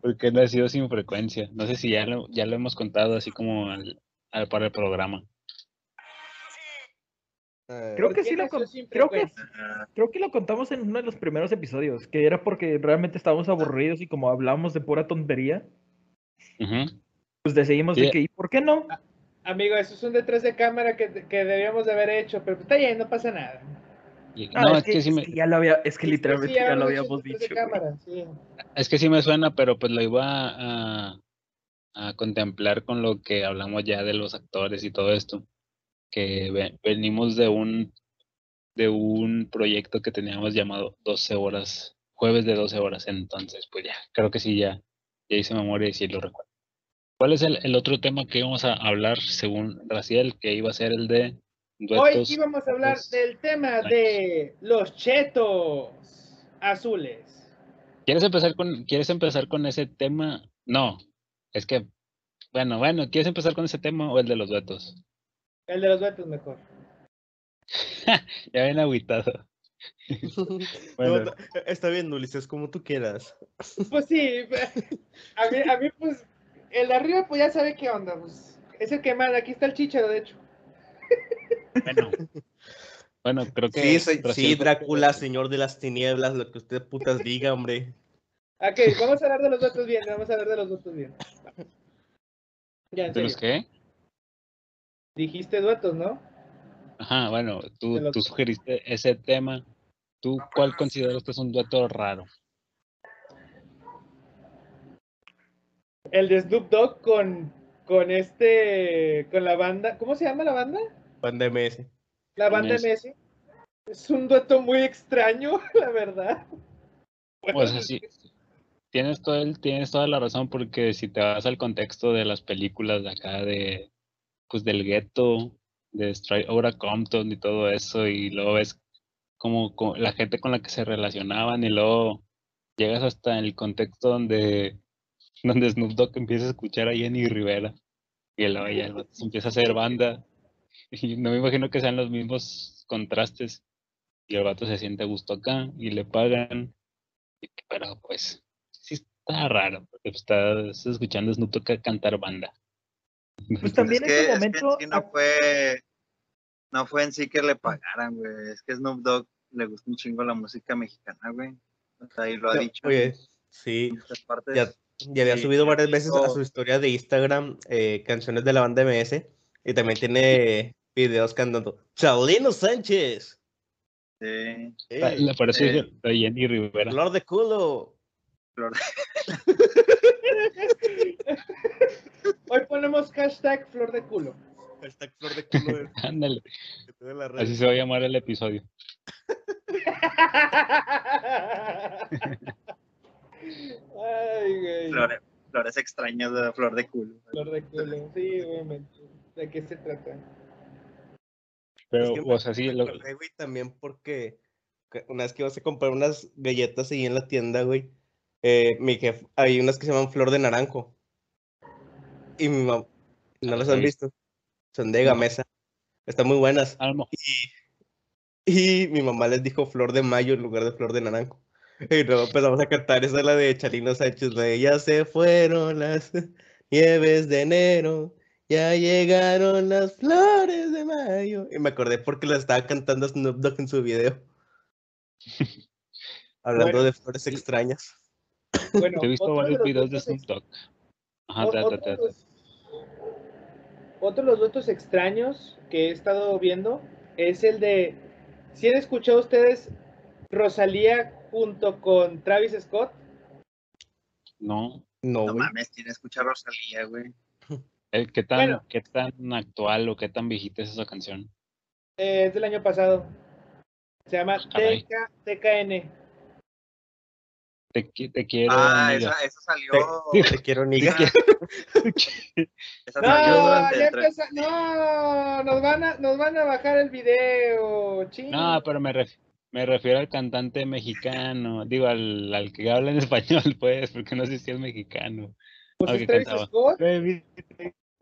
por qué nació sin frecuencia. No sé si ya lo, ya lo hemos contado así como al, al- para el programa. Eh, Creo ¿Por que sí lo creo que creo que lo contamos en uno de los primeros episodios, que era porque realmente estábamos aburridos y como hablábamos de pura tontería, pues decidimos Sí. de que ¿y por qué no? Amigo, eso es un detrás de cámara que, que debíamos de haber hecho, pero está bien, no pasa nada. Y- Ah, no, es, es que, que sí me, ya lo había, es que Sí, literalmente sí, ya lo habíamos dicho. güey. cámara, sí. es que sí me suena, pero pues lo iba a, a contemplar con lo que hablamos ya de los actores y todo esto. Que ve- venimos de un de un proyecto que teníamos llamado 12 horas, jueves de 12 horas. Entonces, pues ya, creo que sí, ya, ya hice memoria y sí lo recuerdo. ¿Cuál es el, el otro tema que íbamos a hablar según Raciel, que iba a ser el de Hoy duetos? íbamos a hablar del tema de los chetos azules. ¿Quieres empezar con, ¿Quieres empezar con ese tema? No, es que, bueno, bueno, ¿quieres empezar con ese tema o el de los duetos? El de los duetos mejor. Ya ven agüitado. No, Bueno, no, está bien, Ulises, como tú quieras. Pues sí, a mí, a mí pues, el de arriba pues ya sabe qué onda, pues es el que manda, aquí está el chicharo de hecho. Bueno. Bueno, creo que. Sí, sí, Drácula, señor de las tinieblas, lo que usted putas diga, hombre. Ok, vamos a hablar de los duetos bien, vamos a hablar de los duetos bien. Ya, ¿De los qué? Dijiste duetos, ¿no? Ajá, bueno, tú, los- tú sugeriste ese tema. ¿Tú cuál consideras que es un dueto raro? El de Snoop Dogg con, con este, con la banda, ¿cómo se llama la banda? Banda MS. La banda Messi. Messi. Es un dueto muy extraño, la verdad. O sea, sí, tienes, todo el, tienes toda la razón porque si te vas al contexto de las películas de acá de, pues del gueto, de Straight Outta Compton y todo eso y luego ves como, co- la gente con la que se relacionaban y luego llegas hasta el contexto donde, donde Snoop Dogg empieza a escuchar a Jenny Rivera y luego ya el vato se empieza a hacer banda y no me imagino que sean los mismos contrastes y el vato se siente a gusto acá y le pagan pero pues sí está raro, porque estás escuchando a Snoop Dogg cantar banda. Pues también es en ese es que en momento. sí no fue, no fue en sí que le pagaran, güey. Es que Snoop Dogg le gusta un chingo la música mexicana, güey. O sea, y lo ha No, dicho Oye, sí, partes. ya, ya había sí, subido varias veces a su historia de Instagram eh, canciones de la banda MS y también tiene videos cantando Chalino Sánchez. Sí, ey, La- eh, dije de Jenny Rivera. Flor de culo. Flor Hoy ponemos hashtag flor de culo. Hashtag Flor de culo. Ándale, red. así se va a llamar el episodio. Ay, güey. flores, flores extrañas de flor de culo. Flor de culo. Sí, obviamente. ¿De qué se trata? Pero, Es que o sea, sí, lo- güey, también porque que una vez que ibas a comprar unas galletas ahí en la tienda, güey, eh, mi jefe, hay unas que se llaman flor de naranjo. Y mi mamá, ¿no las han visto? Son de gamesa. Están muy buenas. mejor- Y mi mamá les dijo flor de mayo en lugar de flor de naranjo. Y luego empezamos a cantar, esa es la de Chalino Sánchez, la de ya se fueron las nieves de enero, ya llegaron las flores de mayo. Y me acordé porque la estaba cantando Snoop Dogg en su video. Hablando Bueno, de flores extrañas. Bueno, he visto varios videos de Snoop Dogg. Ajá, ta, ta, Otro, ta, de ta. los- otro de los duetos extraños que he estado viendo es el de, si han escuchado ustedes Rosalía junto con Travis Scott? No, No, No mames, tiene que escuchar Rosalía, güey. ¿Qué tan, Bueno. qué tan actual o qué tan viejita es esa canción? Eh, es del año pasado. Se llama Ah. TK, TKN. Te, qui- te quiero, Ah, amiga. esa, esa salió. Te quiero, niga. Esa No, salió ya empieza- no, nos van a, nos van a bajar el video, ching. No, pero me, ref- me refiero al cantante mexicano, digo, al, al que habla en español, pues, porque no sé si es mexicano. pues es Travis cantaba. Scott.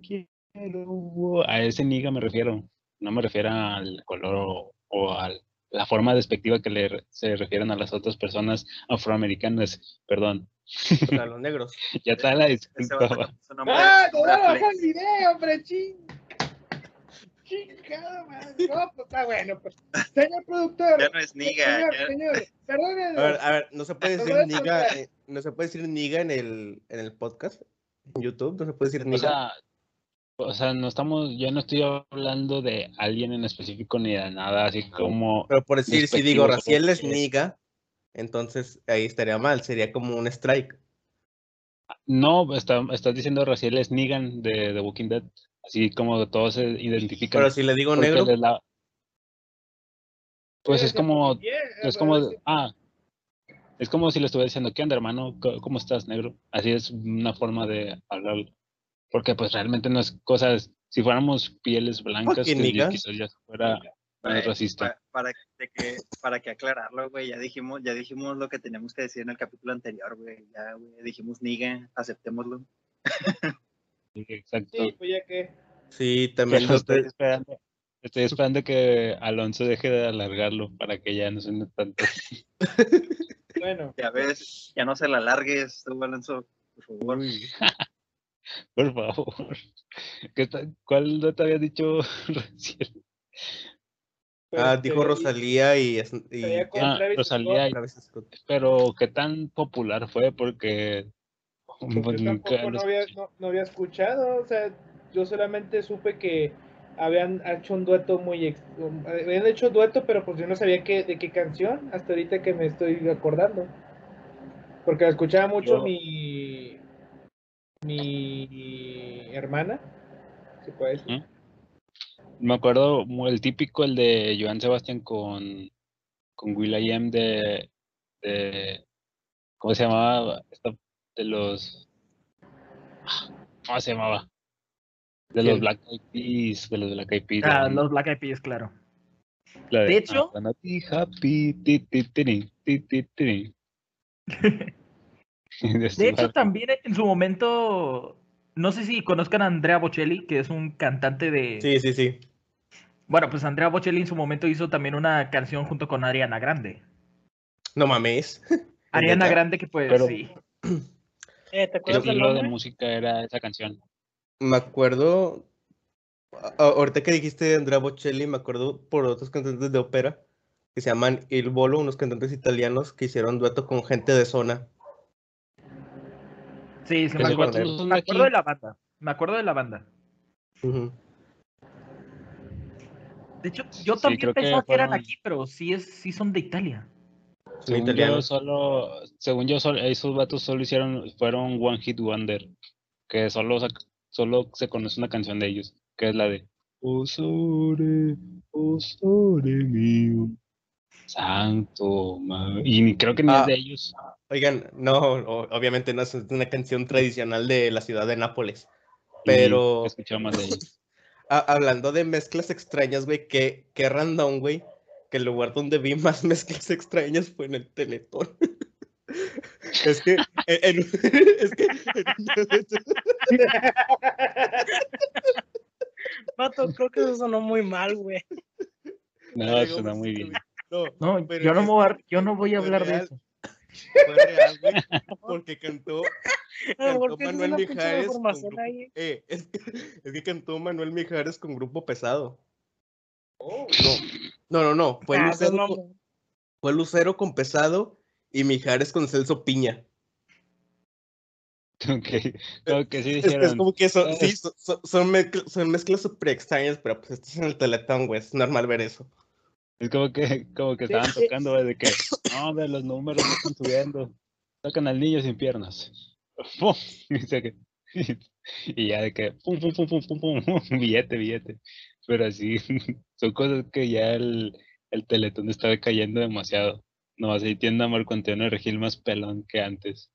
Quiero. A ese niga me refiero. No me refiero al color o, o a la forma despectiva que le se refieren a las otras personas afroamericanas. Perdón, Para los negros. ya está la disculpa. ¡Ah! ¡Te nombre van a bajar Flex. el video, hombre! ¡Ching! ¡Chingada madre! No, pues está bueno. Pues. Señor productor. Ya no es niga. Señor, ya- señor. A ver, a ver, no se puede decir a niga, eh, no se puede decir niga en el, en el podcast, en YouTube, no se puede decir O niga. sea, O sea, no estamos, yo no estoy hablando de alguien en específico ni de nada, así como. Pero por decir, si digo Raciel es niga, entonces ahí estaría mal, sería como un strike. No, está, estás diciendo Raciel es Negan de The Walking Dead. Así como todos se identifican. Pero si le digo negro, la- Pues es como, es como, ah, es como si le estuviera diciendo, ¿qué onda, hermano? ¿Cómo estás, negro? Así es una forma de hablar. Porque pues realmente no es cosas, si fuéramos pieles blancas, quizás ya fuera Para, racista. pa- para, de que, para que aclararlo, güey, ya dijimos, ya dijimos lo que teníamos que decir en el capítulo anterior, güey. Ya, güey, dijimos niga, aceptémoslo. Exacto. Sí, pues ya que. sí, también lo estoy esperando, estoy esperando que Alonso deje de alargarlo para que ya no suene tanto. Bueno, Ya ves, ya no se la alargues, tú, Alonso, por favor. Por favor. ¿Qué ¿Cuál no te había dicho recién? pues, Ah, dijo eh, Rosalía y, es- y Ah, Rosalía y-. Pero qué tan popular fue porque pues, pues, nunca no había, escuché. no, no había escuchado, o sea, yo solamente supe que habían hecho un dueto muy ex- habían hecho dueto, pero pues yo no sabía qué, de qué canción, hasta ahorita que me estoy acordando. Porque la escuchaba mucho Yo- mi mi hermana, se puede decir. Me acuerdo el típico, el de Joan Sebastián con, con Will.i.am de, de ¿cómo se llamaba? Esta- de los ¿cómo se llamaba? De los. Black Eyed Peas, de los Black Eyed Peas. Ah, los Black Eyed Peas, claro. la de hecho- "I'm gonna be happy, ti, ti, tiri, ti, ti, tiri". De hecho, también en su momento, no sé si conozcan a Andrea Bocelli, que es un cantante de... Sí, sí, sí. Bueno, pues Andrea Bocelli en su momento hizo también una canción junto con Ariana Grande. No mames. Ariana. Grande que pues Pero- sí. Eh, ¿Te ¿Qué acuerdas del estilo de música era esa canción? Me acuerdo, ahorita que dijiste Andrea Bocelli, me acuerdo por otros cantantes de ópera que se llaman Il Bolo, unos cantantes italianos que hicieron dueto con gente de zona. Sí, Que me se acuerdo. son Me de acuerdo de la banda. Me acuerdo de la banda. De hecho, yo Sí, también que pensaba que eran aquí, pero sí, es, sí son de Italia. Según yo, solo, según yo, solo, esos vatos solo hicieron, fueron One Hit Wonder, que solo, solo se conoce una canción de ellos, que es la de O sole, o sole mío, santo, ma-". y ni- creo que ni Ah. es de ellos. Oigan, no, obviamente no es una canción tradicional de la ciudad de Nápoles. Pero he escuchado más de hablando de mezclas extrañas, güey, qué, qué random, güey, que el lugar donde vi más mezclas extrañas fue en el Teletón. Es que, en- en- es que, Vato, creo que eso sonó muy mal, güey. No, pues, muy bien. No, No, pero yo no, es me voy a, yo no voy a hablar de eso. Fue real, güey, porque cantó, Manuel Mijares. con grupo- eh, es, que, es que cantó Manuel Mijares con grupo pesado. Oh, No, no, no, fue Ah, Lucero, no, con, fue Lucero con pesado y Mijares con Celso Piña. Ok, como que sí Es, es dijeron, como que son, sí, es- son, son- son mezclas súper extrañas, pero pues estás en el teletón, güey, es normal ver eso. Es como que, como que estaban tocando, de que, no, ve, los números no están subiendo, sacan al niño sin piernas. ¡Pum! Y, se que- y ya de que, pum, pum, pum, pum, pum, pum, billete, billete. Pero así, son cosas que ya el, el teletón está decayendo demasiado. No, así tiende a Marco Antonio Regil más pelón que antes.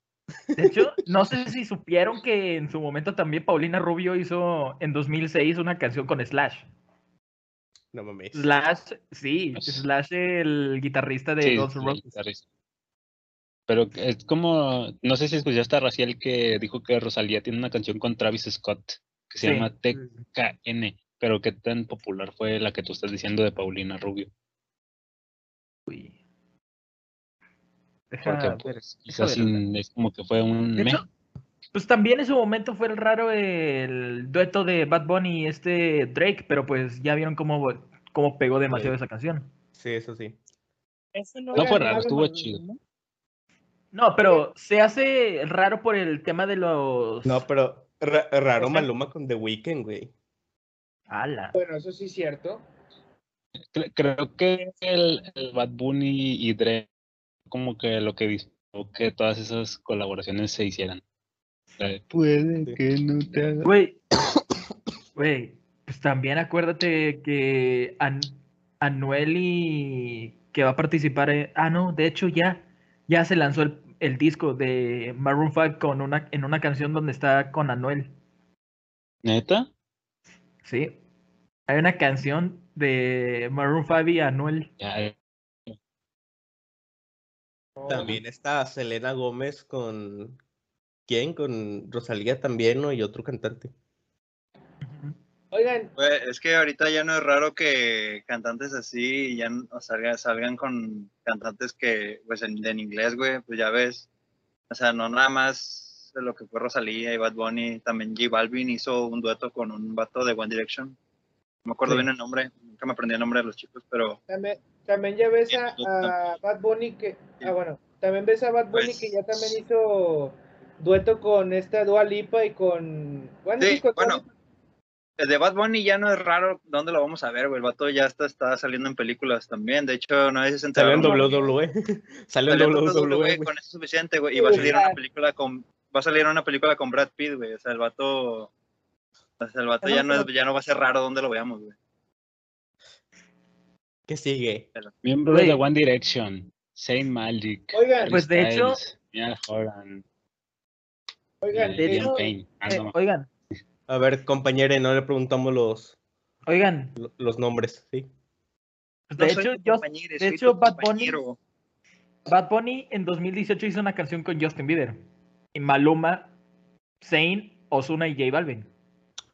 De hecho, no sé si supieron que en su momento también Paulina Rubio hizo en 2006 una canción con Slash. No mames. Slash, sí, Pues- Slash el guitarrista de Sí, Guns N' Roses. Pero es como, no sé si escuchaste a Raciel que dijo que Rosalía tiene una canción con Travis Scott que se Sí. llama TKN, pero qué tan popular fue la que tú estás diciendo de Paulina Rubio. Uy. Deja Porque ver, quizás sin- es como que fue un De meh. hecho, pues también en su momento fue el raro el dueto de Bad Bunny y este Drake, pero pues ya vieron cómo, cómo pegó demasiado Sí. esa canción. Sí, eso sí. Ese No fue era raro, estuvo chido. ¿no? No, pero se hace raro por el tema de los... No, pero Ra- raro O sea- Maluma con The Weeknd, güey. Ala. Bueno, eso sí es cierto. Cre- Creo que el, el Bad Bunny y Dre como que lo que hizo que todas esas colaboraciones se hicieran. De, Puede Sí. que no te haga. Güey, güey, pues también acuérdate que An Anuel y que va a participar en... Ah, no, de hecho ya, ya se lanzó el, el disco de Maroon 5 con una, en una canción donde está con Anuel, ¿Neta? ¿sí? Hay una canción de Maroon 5 y Anuel. Ya, eh, También está Selena Gómez con. ¿Quién? Con Rosalía también, ¿no? Y otro cantante. Oigan, Güey, es que ahorita ya no es raro que cantantes así ya no- o salga- salgan con cantantes que, pues en, en inglés, güey, pues ya ves. O sea, no nada más de lo que fue Rosalía y Bad Bunny, también J Balvin hizo un dueto con un vato de One Direction. No me acuerdo Sí. bien el nombre, nunca me aprendí el nombre de los chicos, pero también, también ya ves a, Bad Bunny que... Ah, bueno, también ves a Bad Bunny Pues- que ya también hizo dueto con esta Dua Lipa y con... Bueno, Sí, con Dua bueno, Lipa. el de Bad Bunny ya no es raro dónde lo vamos a ver, güey. El vato ya está, está saliendo en películas también. De hecho, no si se Salió en. WWE. Salió en WWE, güey. con eso es suficiente, güey. Y va a salir una película con va a salir una película con Brad Pitt, güey. O sea, el vato o sea, el vato ya no es- ya no va a ser raro donde lo veamos, güey. ¿Qué sigue? Miembros de. One Direction, Saint Magic, Oigan, pues, de hecho- Niall Horan, Oigan, Eh, oigan, A ver, compañere, no le preguntamos los, oigan, lo- los nombres, ¿sí? pues, No de hecho, yo, de hecho, Bad Bunny-. Bad Bunny en 2018 hizo una canción con Justin Bieber. Y Maluma, Zayn, Ozuna y J Balvin.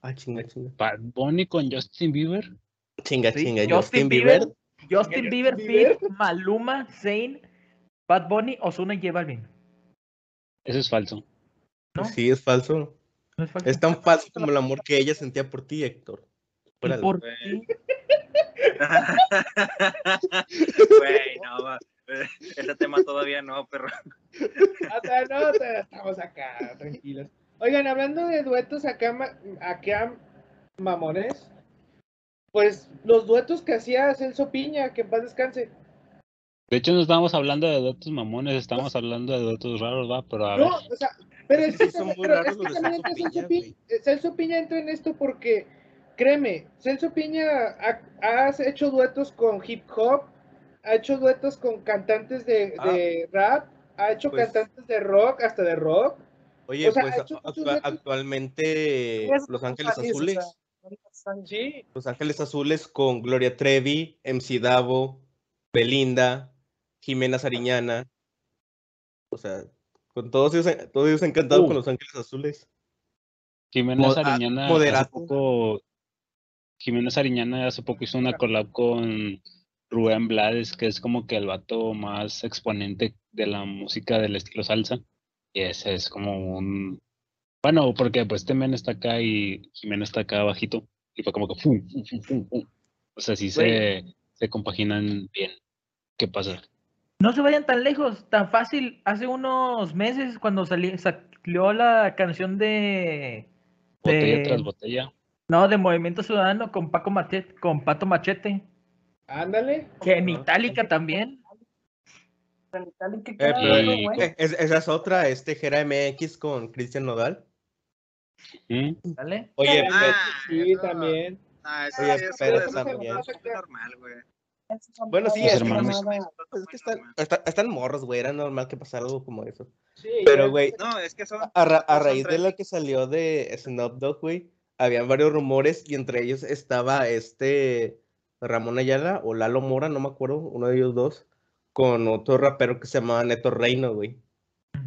Ah, chinga, chinga. Bad Bunny con Justin Bieber. Chinga, Sí, chinga. Justin Justin Bieber. Bieber. Justin Bieber, Bieber. Fit, Maluma, Zayn, Bad Bunny, Ozuna y J Balvin. Eso es falso. ¿No? Sí, es falso. No es falso. Es tan falso como el amor que ella sentía por ti, Héctor. ¿Y por güey. qué? Güey, no, va. Ese tema todavía no, perro. Hasta no, estamos acá, tranquilos. Oigan, hablando de duetos acá, acá mamones, pues los duetos que hacía Celso Piña, que en paz descanse. De hecho, no estábamos hablando de duetos mamones, estamos hablando de duetos raros, va, pero a ver. No, o sea, pero es Sí, que, son también- muy pero raros es que también Celso entra Celso Piña, Piña, eh, Celso Piña entra en esto porque, créeme, Celso Piña ha, ha hecho duetos con hip hop, ha hecho duetos con cantantes de, Ah. de rap, ha hecho Pues- cantantes de rock, hasta de rock. Oye, O sea, pues actua- actualmente Es Los Ángeles Azules. sea, Sí, Los Ángeles Azules con Gloria Trevi, MC Davo, Belinda, Jimena Sariñana. O sea, con todos ellos, todos ellos han cantado Uh. con Los Ángeles Azules. Jimena Mo- ah, Sariñana hace moderato. poco. Jimena Sariñana hace poco hizo una collab con Rubén Blades, que es como que el vato más exponente de la música del estilo salsa. Y ese es como un. Bueno, porque pues Temen está acá y Jimena está acá abajito. Y fue como que. fum, fum, fum, fum, fum. O sea, sí se, se compaginan bien. ¿Qué pasa? No se vayan tan lejos, tan fácil. Hace unos meses, cuando salió, salió la canción de. Botella de- tras botella. No, de Movimiento Ciudadano con Paco Machete, con Pato Machete. ándale. Que en. Itálica también. en Italia, ¿qué Eh, pero- eh, es- esa es otra, este Gera MX con Cristian Nodal. ¿Vale? Oye, Ah, Sí, eso- también. Ah, eso, Oye, eso- pero eso- es normal, güey. Bueno, sí, es que que, hermanos. pues, es que están, está- están morros, güey. Era normal que pasara algo como eso. Sí, Pero, güey, No, es que son. a, ra- a son raíz de lo que salió de Snoop Dogg, güey, habían varios rumores y entre ellos estaba este Ramón Ayala o Lalo Mora, no me acuerdo, uno de ellos dos, con otro rapero que se llamaba Neto Reino, güey.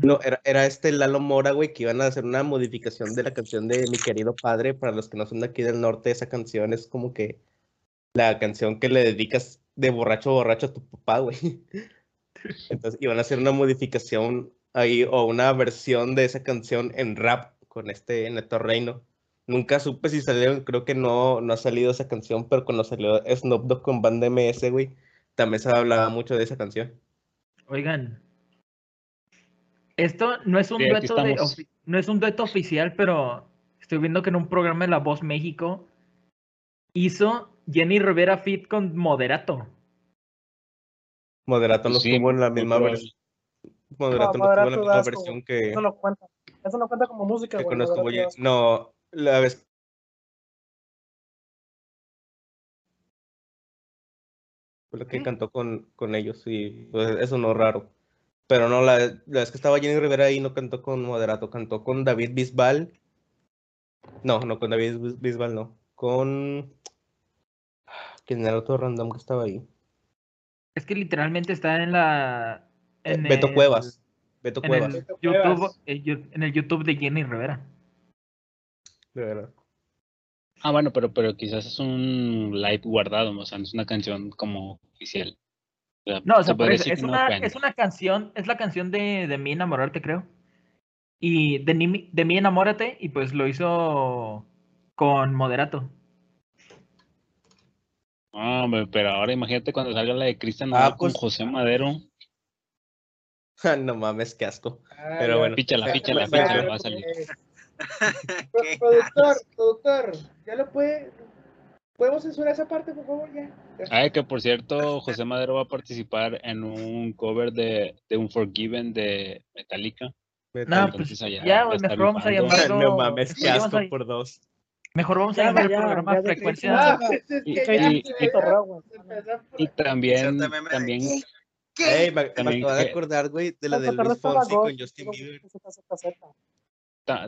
No, era, era este Lalo Mora, güey, que iban a hacer una modificación de la canción de Mi querido padre. Para los que no son de aquí del norte, esa canción es como que la canción que le dedicas de borracho a borracho a tu papá, güey. Entonces iban a hacer una modificación ahí o una versión de esa canción en rap con este Neto Reino. Nunca supe si salió, creo que no, no ha salido esa canción, pero cuando salió Snoop Dogg con Band MS, güey, también se hablaba mucho de esa canción. Oigan. Esto no es un Sí, dueto de no es un dueto oficial, pero estoy viendo que en un programa de La Voz México hizo Jenny Rivera Fit con Moderato. Moderato no Pues sí, estuvo en la misma versión. Moderato no, Moderato estuvo en la misma asco, versión que, Eso no cuenta. Eso no cuenta como música, güey. cuando estuvo. No, la vez fue la que ¿Qué? cantó con, con ellos y pues, eso no es raro. Pero no, la, la vez que estaba Jenny Rivera ahí no cantó con Moderato, cantó con David Bisbal. No, no, con David Bis- Bisbal no. Con... ¿Quién era el otro random que estaba ahí? Es que literalmente está en la. En Beto el- Cuevas. Beto En Cuevas, el, YouTube, eh, en el YouTube de Jenny Rivera. de verdad. Ah, bueno, pero, pero quizás es un live guardado, o sea, no es una canción como oficial. O sea, No, o se sea, es que no una, es una canción, es la canción de, de Mi Enamorarte, creo. Y de, de Mi Enamórate, y pues lo hizo con Moderato. Ah, hombre, pero ahora imagínate cuando salga la de Cristian Ah, con pues- José Madero. no mames, qué asco. Ah, Pero bueno. Píchala, píchala, píchala, va a salir. ¿Qué? productor, productor, ya lo puede. ¿Podemos censurar esa parte, por favor? Ya. Ah, que por cierto, José Madero va a participar en un cover de, de Unforgiven de Metallica. No, Entonces pues allá ya, güey, mejor vamos a llamarlo. no mames, qué asco a- por dos. Mejor vamos a Ya, llamar ya, el programa Frecuencia. Y- también, también, Ey, me, me También acabo de acordar, güey, de la de Luis Fonsi con Justin Bieber.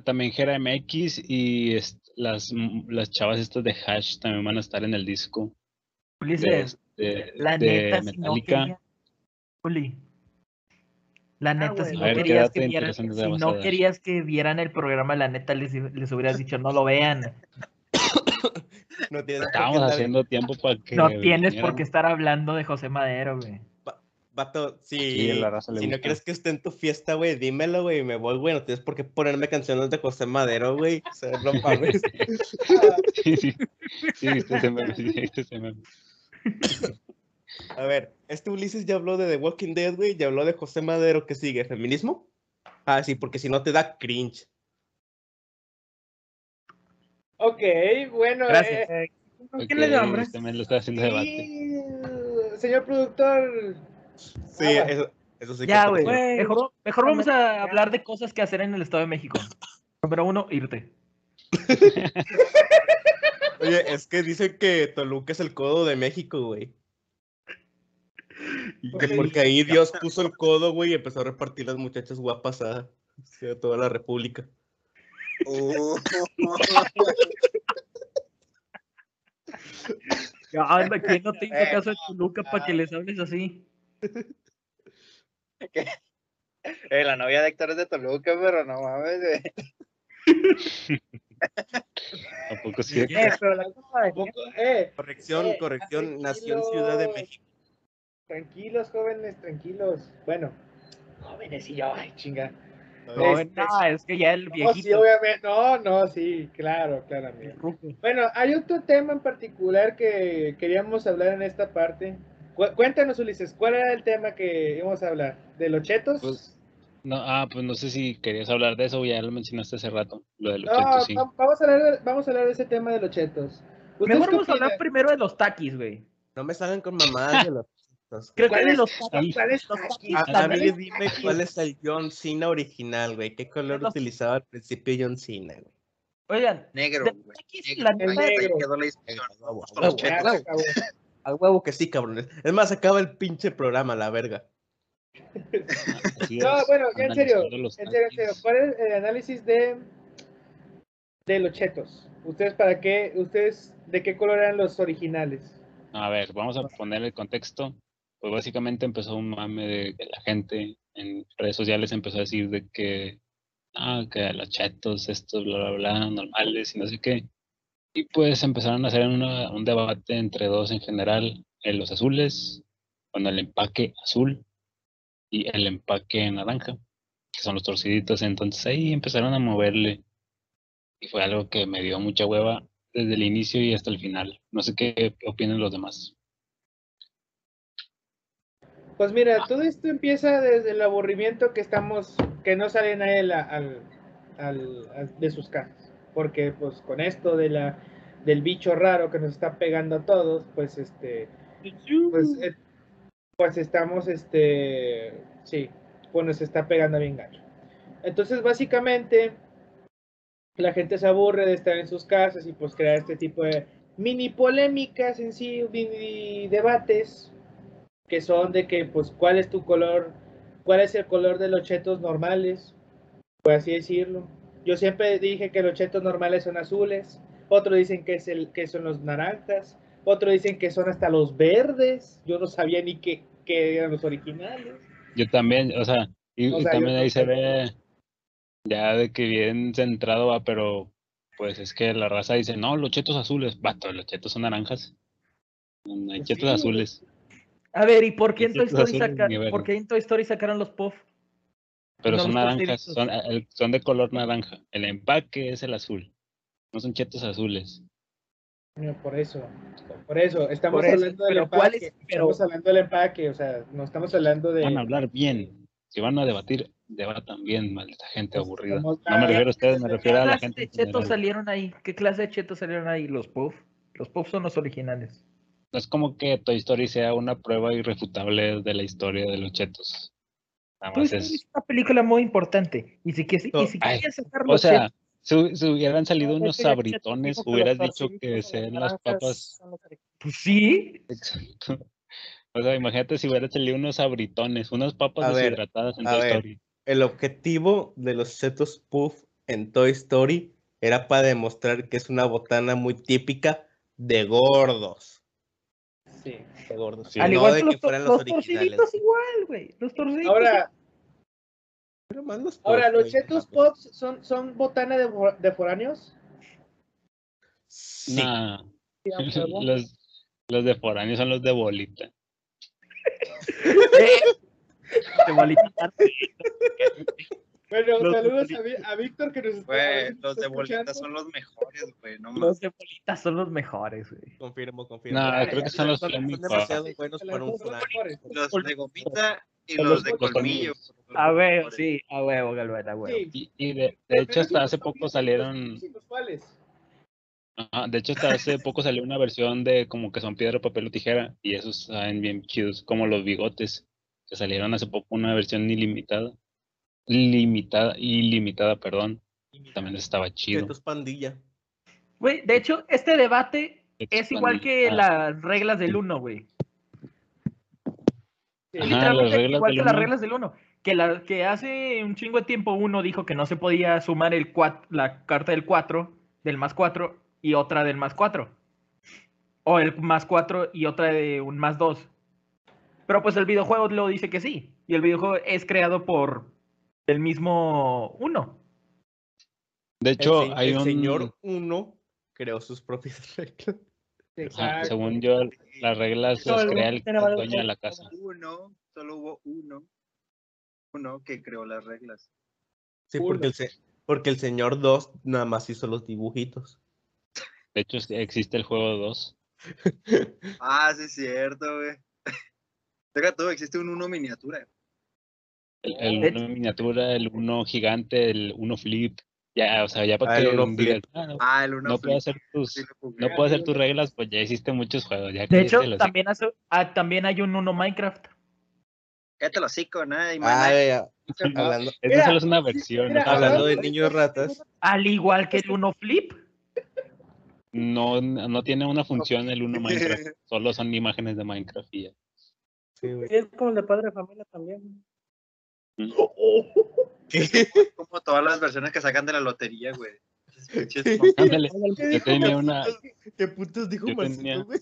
también Jera MX y las, las chavas estas de Hash también van a estar en el disco. De, Ulises, de- la de neta, si no Metallica. Uli, la neta, güey. si no ver, ¿qué querías que vieran, si no querías que vieran el programa, la neta les, les hubieras dicho, no lo vean. No tienes por qué Estábamos haciendo tiempo para que No tienes por qué estar hablando de José Madero, güey. Vato, si, si no quieres que esté en tu fiesta, güey, dímelo, güey, y me voy, güey. No tienes por qué ponerme canciones de José Madero, güey. O sea, no mames. Sí, sí, sí, ese meme. A ver, este Ulises ya habló de The Walking Dead, güey, ya habló de José Madero, ¿qué sigue? ¿Feminismo? Ah, sí, porque si no te da cringe. Ok, bueno. Gracias. eh, Eh, ¿Con Ok, quién le hambre? También lo está haciendo debate. y, señor productor. Sí, Ah, eso, eso sí. Ya, que- güey. Mejor, mejor vamos a hablar de cosas que hacer en el Estado de México. Número uno, irte. Oye, es que dicen que Toluca es el codo de México, güey. Porque ahí Dios puso el codo, güey, y empezó a repartir las muchachas guapas a, a toda la república. Ya, anda, ¿quién no te hizo Eh, caso de Toluca para que les hables así? eh, la novia de Héctor es de Toluca, pero no mames. Tampoco sí. Eh, pero la cosa de Tampoco- eh, Corrección, corrección, nació en Ciudad de. México. Tranquilos, jóvenes, tranquilos. Bueno, jóvenes y yo, ay, chinga. No, Este- no, es que ya el No, sí, viejito. obviamente. No, no, sí, claro, claro, amigo. Bueno, hay otro tema en particular que queríamos hablar en esta parte. Cu- cuéntanos, Ulises, ¿cuál era el tema que íbamos a hablar? ¿De los chetos? Pues, No, ah, pues no sé si querías hablar de eso, ya lo mencionaste hace rato, lo de los no, chetos, sí. va- vamos, a hablar, de- vamos a hablar de ese tema de los chetos. ¿Ustedes Mejor vamos a hablar primero de los taquis, güey. No me salgan con mamadas de los... Creo que ¿Cuál de es- los ¿Cuál- taquis. ¿Cuál es los Taki? taquis A, a mí también- dime cuál es el John Cena original, güey. ¿Qué color Los- utilizaba al principio John Cena, güey? Oigan, Negro, güey. taquis, negro. la Ahí- neta, ahí negro. quedó la discusión. A huevo, que sí, cabrones. Es más, acaba el pinche programa, la verga. No, bueno, ya en serio, en serio, en serio. ¿cuál es el análisis de, de los chetos? ¿Ustedes para qué, ustedes de qué color eran los originales? A ver, vamos a poner el contexto. Pues básicamente empezó un mame de la gente en redes sociales empezó a decir de que, ah, que los chetos, estos, bla, bla, bla, normales y no sé qué. Y pues empezaron a hacer un debate entre dos en general, en los azules, con el empaque azul y el empaque naranja, que son los torciditos. Entonces ahí empezaron a moverle. Y fue algo que me dio mucha hueva desde el inicio y hasta el final. No sé qué opinan los demás. Pues mira, todo esto empieza desde el aburrimiento que estamos, que no sale nadie la- al, al- al- de sus casas. porque pues con esto de la del bicho raro que nos está pegando a todos, pues este pues, eh, pues estamos este sí, pues nos está pegando bien gacho. Entonces, básicamente la gente se aburre de estar en sus casas y pues crear este tipo de mini polémicas en sí, mini debates que son de que pues cuál es tu color, cuál es el color de los chetos normales, por así decirlo. Yo siempre dije que los chetos normales son azules, otros dicen que, es el, que son los naranjas, otros dicen que son hasta los verdes, yo no sabía ni que, que eran los originales. Yo también, o sea, y, O sea, también ahí se ve ya de que bien centrado va, pero pues es que la raza dice, no, los chetos azules, vato, los chetos son naranjas. No hay Pues chetos sí, azules, A ver, ¿y por qué en Toy Story, saca- por qué en Toy Story sacaron los Puff? pero no son naranjas, posteritos. son, el- son de color naranja. El empaque es el azul, no son chetos azules. No, por eso, por eso, estamos Por eso, hablando del pero ¿cuál empaque, es? Pero- estamos hablando del empaque, o sea, no estamos hablando de... Van a hablar bien, si van a debatir, debatan bien, maldita gente Pues, aburrida. estamos- No me refiero a ustedes, me ¿Qué refiero a la clase gente. de en chetos general. salieron ahí? ¿Qué clase de chetos salieron ahí? Los Puff. Los Puff son los originales. No es como que Toy Story sea una prueba irrefutable de la historia de los chetos. Nada Toy más Story es. es una película muy importante. Y si, quis- y si Ay, sacar O los sea, chetos, si, si hubieran salido No, unos sabritones, hubieras dicho que o sean las papas. pues sí. Exacto. O sea, imagínate si hubiera salido unos sabritones, unas papas A ver, deshidratadas en a Toy ver. Story. El objetivo de los Chetos Puff en Toy Story era para demostrar que es una botana muy típica de gordos. Sí. De gordos. Sí. Al no igual de que los, que los los originales. torciditos igual, güey. Los torciditos. Ahora, Pero más los ahora Puff, los chetos pops son, son botana de, de foráneos. Sí. Nah, los, los de foráneo son los de bolita. de bolita. Bueno, Los saludos a, Víctor que nos está, Güey, los de bolita escuchando. son los mejores, güey. No Los de bolita son los mejores, güey. Confirmo, confirmo. Nah, creo que son los son, son demasiado buenos para un mejores. Los de gomita y los los- de colmillo. colmillos. A huevo, sí, a huevo, Galván, a huevo. Sí, Y, y de, de hecho, hasta hace poco salieron. inusuales. Ajá, de hecho, hasta hace poco salió una versión de como que son piedra, papel o tijera. Y esos saben bien chidos, como los bigotes. Que salieron hace poco una versión ilimitada. Limitada, ilimitada, perdón. También estaba chido. Chetos pandilla. Güey, de hecho, este debate es igual que las reglas del 1, güey. Literalmente las reglas igual del que las reglas del 1. Que, la, que hace un chingo de tiempo uno dijo que no se podía sumar el cuat- la carta del 4, del más 4, y otra del más 4. O el más 4 y otra de un más 2. Pero pues el videojuego lo dice que sí. Y el videojuego es creado por el mismo uno. De hecho, el, hay el un. señor uno creó sus propias reglas. ajá, Exacto. según yo, las reglas las crea el dueño de la casa. Uno, solo hubo uno. Uno que creó las reglas. Sí, Uno. porque el, se- porque el señor 2 nada más hizo los dibujitos. De hecho, existe el juego 2. Ah, sí es cierto, güey. Deja tú, existe un uno miniatura. El, el uno miniatura, el uno gigante, el uno flip. Ya, o sea, ya para Ah, el que uno digas, ah, no, Ah, el uno no flip. puedo hacer tus, Sí no puedo hacer tus reglas, pues ya hiciste muchos juegos. Ya De hecho, el también, hace- ah, también hay un uno Minecraft. Cállate los hocico, ¿no? Y Ah, hablando, solo es una versión. mira, o sea, hablando de niños ratas. Al igual que el uno Flip. no, no tiene una función el uno Minecraft. Solo son imágenes de Minecraft y ya. Sí, güey. Es como el de padre de familia también. ¿Qué? como todas las versiones que sacan de la lotería, güey. Ándale, Ándale. yo tenía una, ¿Qué putos dijo tenía- güey?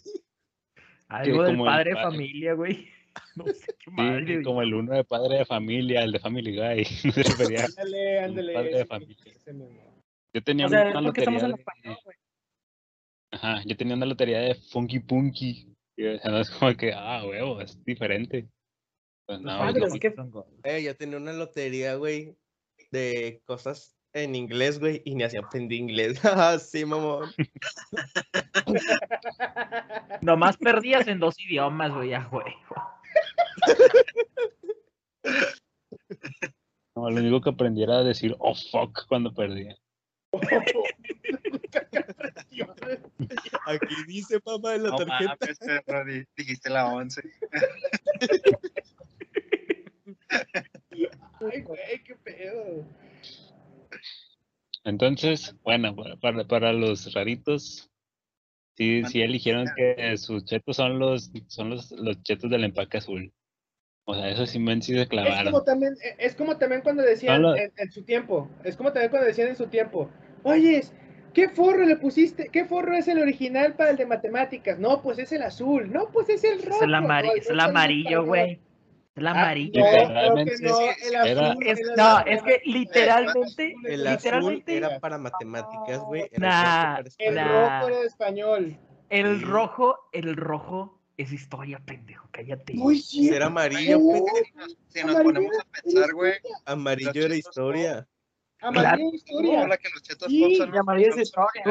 Algo del padre de familia, güey. No sé qué madre. sí, como el uno de padre de familia, el de Family Guy. No se refería. Ándale, ándale. padre de familia. Yo tenía O sea, una estamos lotería en de, ajá, yo tenía una lotería de Funky Punky. Y, o sea, no es como que, ah, huevo, es diferente. Pues Eh, yo tenía una lotería, güey, de cosas en inglés, güey, y ni así aprendí inglés. Ah, sí, mamón. Nomás perdías en dos idiomas, güey, ya, güey. no, lo único que aprendí era decir, oh fuck, cuando perdía. Aquí dice, papá, en la No tarjeta. mames, perro, di- dijiste la 11. Ay, güey, qué pedo. Entonces, bueno, para- los raritos, sí, sí eligieron que sus chetos son los, son los, los chetos del empaque azul. O sea, eso sí, men, sí se Es clavaron. como, también, eh, es como también cuando decían en, en su tiempo, es como también cuando decían en su tiempo, oyes, ¿qué forro le pusiste? ¿Qué forro es el original para el de matemáticas? No, pues es el azul, no, pues es el rojo. Es el, No, es amarillo, güey. Es el Ah, amarillo. no, era- Es- era no, es que literalmente, El azul literalmente, era para matemáticas, güey. el Nah, El. Nah. rojo era de español. el Sí. rojo, el rojo es historia, pendejo, cállate. Muy Pues Era amarillo, pendejo. Si nos ponemos a pensar, güey, Amarillo era historia. Amarillo historia. ahora que los chetos Sí, pop son y amarillo es historia.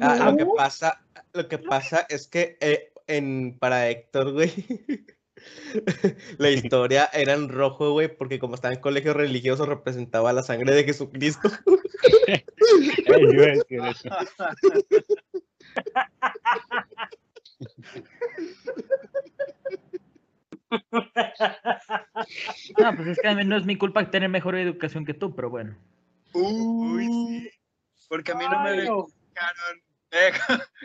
Ah, lo que pasa, lo que pasa es que eh, en para Héctor, güey, la historia era en rojo, güey, porque como estaba en colegio religioso representaba la sangre de Jesucristo. No, pues es que a mí no es mi culpa tener mejor educación que tú, pero bueno. Uy, sí. Porque a mí no me Ay, no. Eh,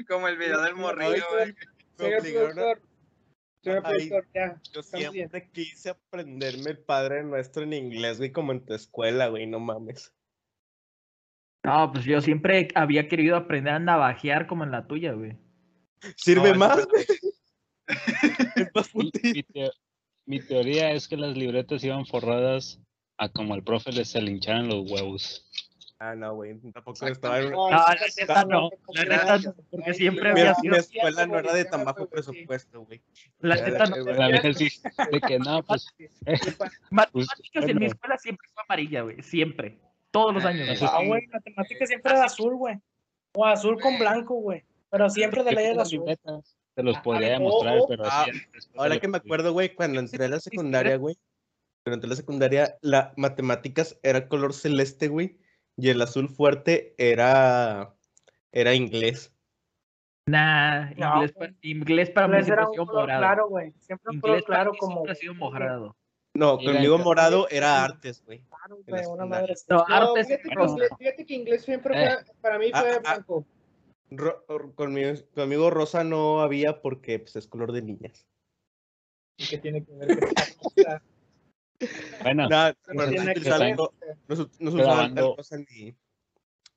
como el video del morrillo, güey. Ay. Yo bien. siempre quise aprenderme el Padre Nuestro en inglés, güey, como en tu escuela, güey, no mames. No, pues yo siempre había querido aprender a navajear como en la tuya, güey. Sirve No, más, eso- güey. Es más Mi, útil. mi teo- mi teoría es que las libretas iban forradas a como al profe les se le hincharan los huevos. Ah, no, güey, tampoco estaba en... No, la neta no, la neta no, porque siempre había no, mi sido- escuela no era de tan bajo presupuesto, güey. La neta no. La neta sí, de que no, pues, Matemáticas en mi escuela siempre fue amarilla, güey. Siempre. Todos los años. Ah, güey, matemáticas siempre era azul, güey. O azul con blanco, güey. Pero siempre de ¿qué ley era las azul. Te los Ah, podría ah, demostrar, oh, pero ah, Ahora que me acuerdo, güey, cuando entré a la secundaria, güey, cuando entré a la secundaria, la matemáticas era color celeste, güey, y el azul fuerte era, era inglés. Nah, No, inglés, güey. pa- inglés para mí Inglés siempre era ha un sido color morado. claro, güey. Siempre un Inglés color para claro mí como. siempre ha sido morado. No, conmigo morado era artes, güey. Claro, güey, una madre. No. No, Artes fíjate que, rosa. inglés, fíjate que inglés siempre Eh. fue, para mí Ah, fue ah, blanco. Ro- or- conmigo, conmigo rosa no había porque pues, es color de niñas. ¿Y qué tiene que ver con Bueno, bueno, tiene no se no no Pero el rosa ni-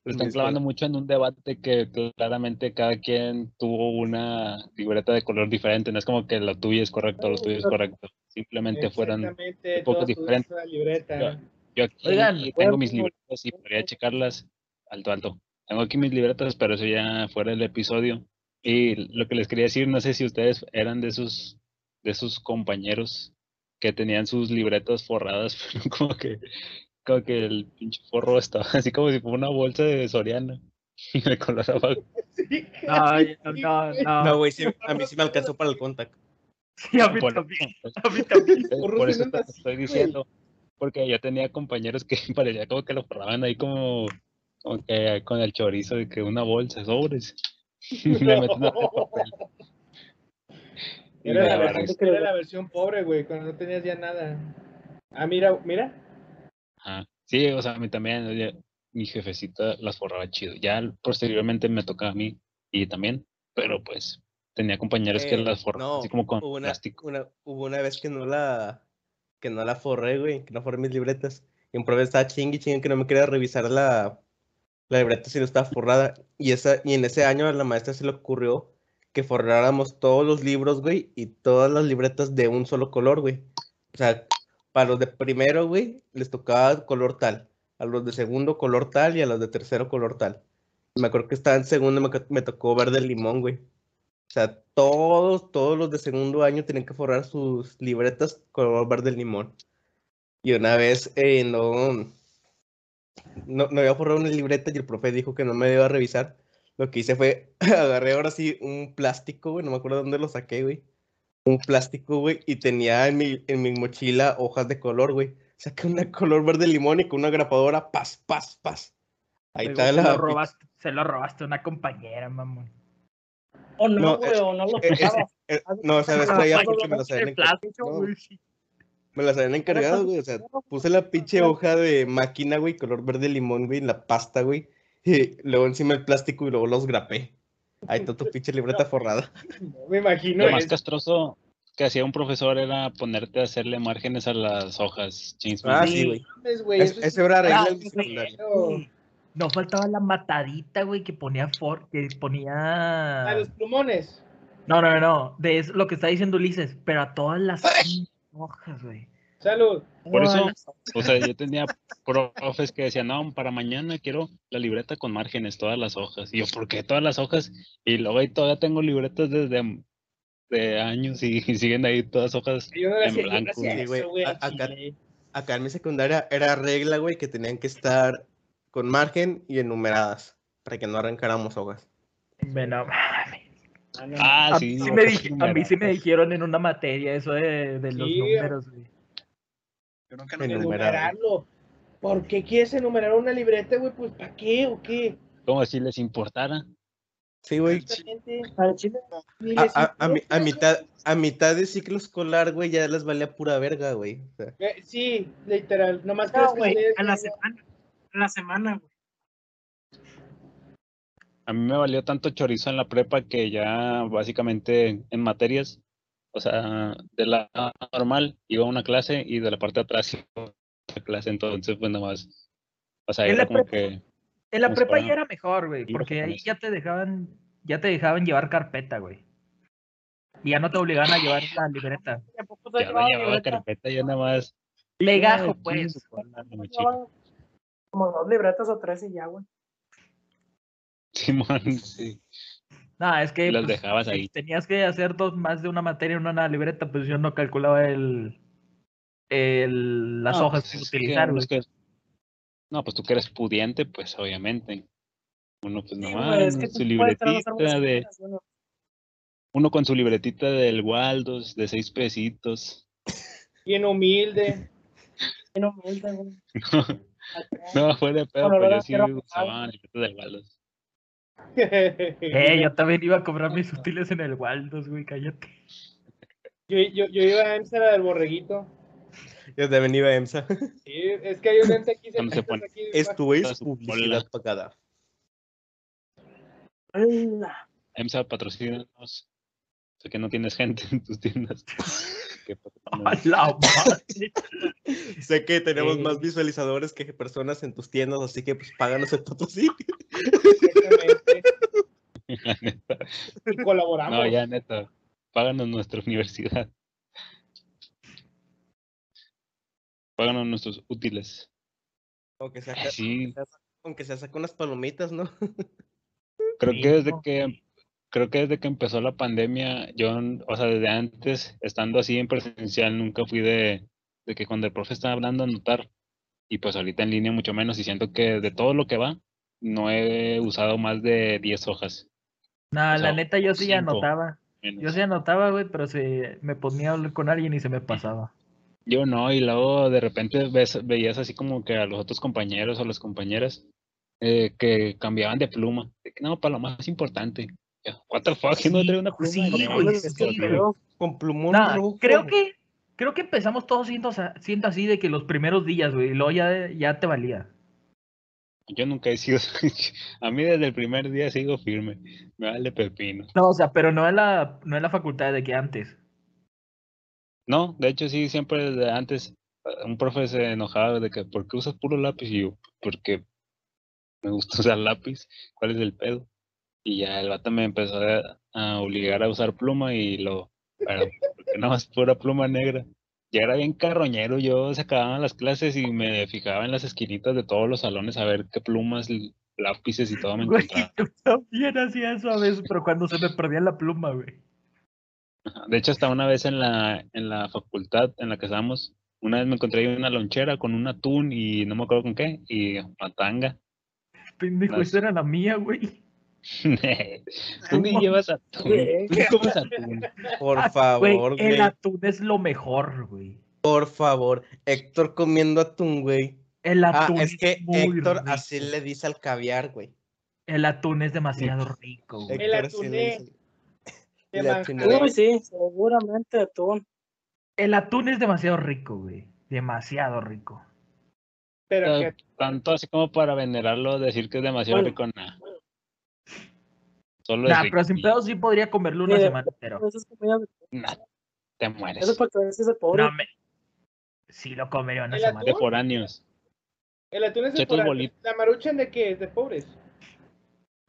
se están clavando mucho en un debate que claramente cada quien tuvo una libreta de color diferente. No es como que lo tuyo es correcto, lo tuyo es correcto. Simplemente fueron. Un poco diferentes. libreta. Yo aquí Oigan, tengo mis libretas y podría checarlas alto, alto. Tengo aquí mis libretas, pero eso ya fuera del episodio. Y lo que les quería decir, no sé si ustedes eran de esos, de esos compañeros que tenían sus libretas forradas, pero como que, como que el pinche forro estaba así como si fuera una bolsa de Soriana. Y de color abajo. Sí, No, no, no, güey. no. Güey, sí, a mí sí me alcanzó para el contact. Sí, a mí Por- también. A mí también. Por eso te así, estoy güey. diciendo. Porque yo tenía compañeros que parecía como que lo forraban ahí como, como que con el chorizo de que una bolsa, sobres. Le meten a papel. Y Era la, versión, risa. era la versión pobre, güey, cuando no tenías ya nada. Ah, mira, mira. Ajá. Sí, o sea, a mí también, oye, mi jefecita las forraba chido. Ya posteriormente me tocaba a mí y también, pero pues tenía compañeros que Eh, las forraban no, así como con hubo una, plástico. una- hubo una vez que no la que no la forré, güey, que no forré mis libretas. Y un profe estaba chingue y chingue que no me quería revisar la, la libreta si no estaba forrada. Y esa, y en ese año a la maestra se le ocurrió forráramos todos los libros, güey, y todas las libretas de un solo color, güey. O sea, para los de primero, güey, les tocaba color tal. A los de segundo color tal y a los de tercero color tal. Me acuerdo que estaba en segundo, me, tocó verde limón, güey. O sea, todos, todos los de segundo año tienen que forrar sus libretas color verde limón. Y una vez eh, no, no, no había forrado una libreta y el profe dijo que no me iba a revisar. Lo que hice fue, agarré ahora sí un plástico, güey, no me acuerdo dónde lo saqué, güey. Un plástico, güey, y tenía en mi, en mi mochila hojas de color, güey. Saqué una color verde limón y con una grapadora, paz, paz, paz. Ahí Luego está se, la. lo robaste, se lo robaste a una compañera, mamón. O no, No, güey, o no lo eh, eh, no, ¿sabes? Traía Ay, porque me no, las habían encargado. No, me las habían encargado, güey. O sea, puse la pinche hoja de máquina, güey, color verde limón, güey, en la pasta, güey. Y luego encima el plástico y luego los grapé. Ahí está tu pinche libreta forrada. Me imagino Lo más eso. castroso que hacía un profesor era ponerte a hacerle márgenes a las hojas. Ah, Sí, güey. Es- Ese era regla Ah. No faltaba la matadita, güey, que ponía for, que ponía. A los plumones. No, no, no. De eso, lo que está diciendo Ulises, pero a todas las hojas, güey. Salud. Por eso, o sea, yo tenía profes que decían, no, para mañana quiero la libreta con márgenes, todas las hojas. Y yo, ¿por qué todas las hojas? Y luego ahí todavía tengo libretas desde de años y, siguen ahí todas hojas Yo no le en hacía, yo no blanco. Sí, güey. eso, acá- en mi secundaria era regla, güey, que tenían que estar con margen y enumeradas para que no arrancáramos hojas. Me no mames. Ah, Ah, A, sí. mí sí me a mí sí me dijeron en una materia eso de, de los Sí, números, güey. Yo nunca lo enumerarlo. ¿Por qué quieres enumerar una libreta, güey? Pues, ¿para qué o qué? Como si les importara. Sí, güey. A, a- a a mitad, a mitad de ciclo escolar, güey, ya les valía pura verga, güey. O sea, Eh, Sí, literal. Nomás no, que güey, se- a la semana. A la semana, güey. A mí me valió tanto chorizo en la prepa que ya básicamente en materias, o sea, de la normal iba a una clase y de la parte de atrás iba a otra clase, entonces pues nada más, o sea, En era la como prepa- que, En la prepa ya era mejor, güey, porque ahí ya te dejaban, ya te dejaban llevar carpeta, güey. Y ya no te obligaban a llevar la libreta. Ya no llevaba llevaba libreta. carpeta, ya nada más. Legajo, "Ay, pues. chingue su cola, la mochila". Llevaban Como dos libretas o tres y ya, güey. Simón, sí. No, es que Las pues, dejabas ahí. tenías que hacer dos más de una materia en una libreta, pues yo no calculaba el, el las No, hojas pues, que es No, pues tú que eres pudiente, pues obviamente. Uno pues Sí, nomás, es que su libretita de, uno con su libretita del Waldos de seis pesitos. Bien humilde. Bien humilde, güey. No, fue de pedo, olor pues yo sí usaba mojada. libreta del Waldos. Eh, yo también iba a comprar mis útiles en el Waldos, güey, cállate. Yo, yo, yo iba a EMSA la del borreguito. yo también iba a EMSA. Sí, es que hay un ente aquí se pone- aquí. Esto es publicidad pagada. Hola. EMSA patrocínanos. Sé que no tienes gente en tus tiendas. A la madre. Sé que tenemos Eh. más visualizadores que personas en tus tiendas, así que pues páganos el patrocinio. Y colaboramos. No, ya neta. Páganos nuestra universidad. Páganos nuestros útiles. Aunque sea, sí, aunque sea saca unas palomitas, ¿no? creo Sí, que desde no. que creo que desde que empezó la pandemia, yo, o sea, desde antes, estando así en presencial, nunca fui de, de que cuando el profe estaba hablando anotar. Y pues ahorita en línea mucho menos. Y siento que de todo lo que va, no he usado más de 10 hojas. Nah, O sea, la neta yo sí cinco. anotaba. menos. Yo sí anotaba, güey, pero se me ponía a hablar con alguien y se me pasaba. Yo no, y luego de repente ves, veías así como que a los otros compañeros o las compañeras eh, que cambiaban de pluma. No, para lo más importante. What the fuck, ¿quién no Sí, trae una pluma? sí, güey, Es sí, Con plumón Nah, rojo. creo que creo que empezamos todos siendo, siendo así de que los primeros días, güey, y luego ya, ya te valía. Yo nunca he sido. a mí desde el primer día sigo firme. Me vale pepino. No, o sea, pero no en la, no en la facultad de que antes. No, de hecho sí, siempre desde antes eh, un profe se enojaba de que ¿por qué usas puro lápiz? Y yo, porque me gusta usar lápiz, ¿cuál es el pedo? Y ya el vato me empezó a, a obligar a usar pluma y lo, pero porque no es pura pluma negra. Ya era bien carroñero, yo se acababan las clases y me fijaba en las esquinitas de todos los salones a ver qué plumas, lápices y todo me Güey, encontraba. yo también hacía eso a veces, pero cuando se me perdía la pluma, güey. De hecho, hasta una vez en la, en la facultad en la que estábamos, una vez me encontré una lonchera con un atún y no me acuerdo con qué, y una tanga. Pendejo, Las- esa era la mía, güey. Tú ni llevas atún, tú ni comes atún. Por Ah, favor, el güey. atún es lo mejor, güey. Por favor. Héctor comiendo atún, güey. El Ah, atún es que muy Héctor rico. así le dice al caviar, güey. El atún es demasiado rico, güey. El dice- De El atuné. Uy, sí, seguramente atún. El atún es demasiado rico, güey. Demasiado rico. Pero Pero que tanto así como para venerarlo, decir que es demasiado Bueno. rico, nada. Solo Nah, pero sin pedo sí podría comerlo una Mira, semana entera. Nah, te mueres. Eso es porque a veces es pobre. No, me... Sí lo comería una ¿El semana. atún? De foráneos. el atún es de bolitas. ¿La maruchan de qué? ¿De pobres?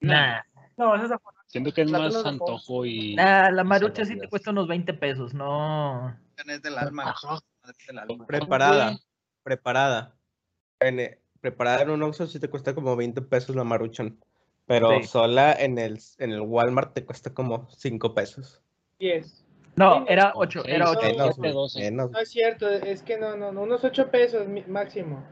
Nah, No, eso es de Siento que es más antojo y. nah, la marucha sí te cuesta unos 20 pesos, no. Es del alma. Es del alma. Preparada, preparada. En, eh, preparada en un Oxxo sí te cuesta como 20 pesos la maruchan. Pero Sí. sola en el, en el Walmart te cuesta como 5 pesos. 10. No, era Como 8, seis, era 8. seis, Menos. No es cierto, es que no, no, no, unos 8 pesos máximo.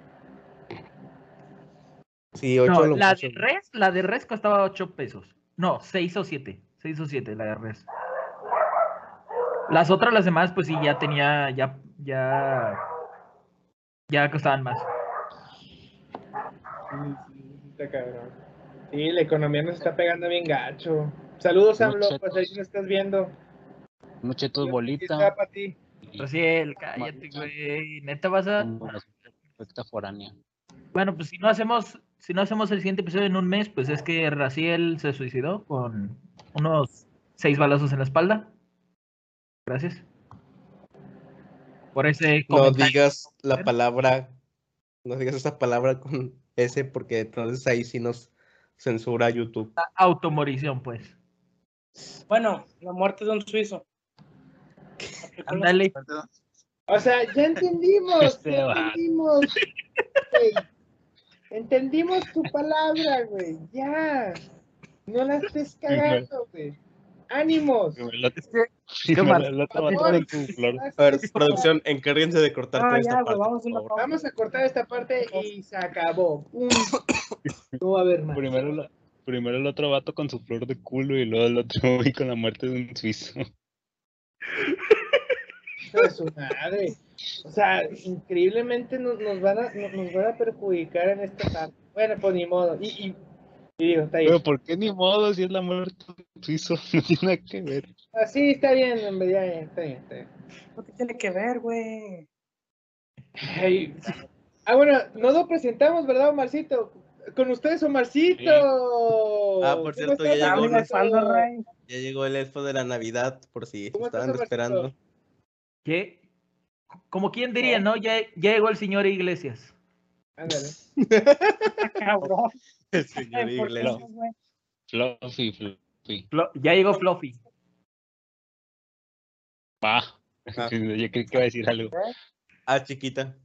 Sí, 8 No, la de res, la de res costaba 8 pesos. No, 6 o 7. 6 o 7 la de res. Las otras, las demás, pues sí, ya tenía, ya, ya, ya costaban más. Sí, sí, está cabrón. Sí, la economía nos está pegando bien gacho. Saludos, AMLO, pues ahí nos estás viendo. Unos chetos Aquí bolita. está para ti. y Raciel, cállate, güey. Neta vas a. perfecta foránea. Bueno, pues si no hacemos, si no hacemos el siguiente episodio en un mes, pues es que Raciel se suicidó con unos seis balazos en la espalda. Gracias. Por ese No comentario. digas la palabra, no digas esa palabra con S porque entonces ahí sí nos censura YouTube. automorición, pues. Bueno, la muerte de un suizo. La Ándale. O sea, ya entendimos, Este ya vato. entendimos. Entendimos tu palabra, güey. Ya. No la estés cagando, güey. Ánimos. Es que, A ver, producción, encárguense de cortar Ah, ya, esta parte. vamos a por una favor. pausa. Vamos a cortar esta parte y se acabó. No va a haber más. Primero, la- primero el otro vato con su flor de culo y luego el otro güey con la muerte de un suizo. De su madre. O sea, increíblemente nos, nos van a, nos, van a perjudicar en esta parte. Bueno, pues ni modo. Y, y, y digo, está bien. Pero ¿por qué ni modo si es la muerte de un suizo? No tiene nada que ver. Así está bien, hombre, ya, ya, está bien, está bien. ¿Qué tiene que ver, güey? Ah, bueno, no lo presentamos, ¿verdad, Omarcito? Con ustedes, Omarcito. Ah, por ¿Cómo cierto, ya llegó espalda, Rey. Ya llegó el elfo de la Navidad, por si ¿Cómo estás, estaban esperando. ¿Qué? Como quien diría, ¿no? Ya, ya llegó el señor Iglesias. Ándale. Cabrón. El señor Ay, ¿por qué Iglesias. no? Fluffy, fluffy. Flo- ya llegó Fluffy. Va. Ah. Yo creí que iba a decir algo. Ah, chiquita.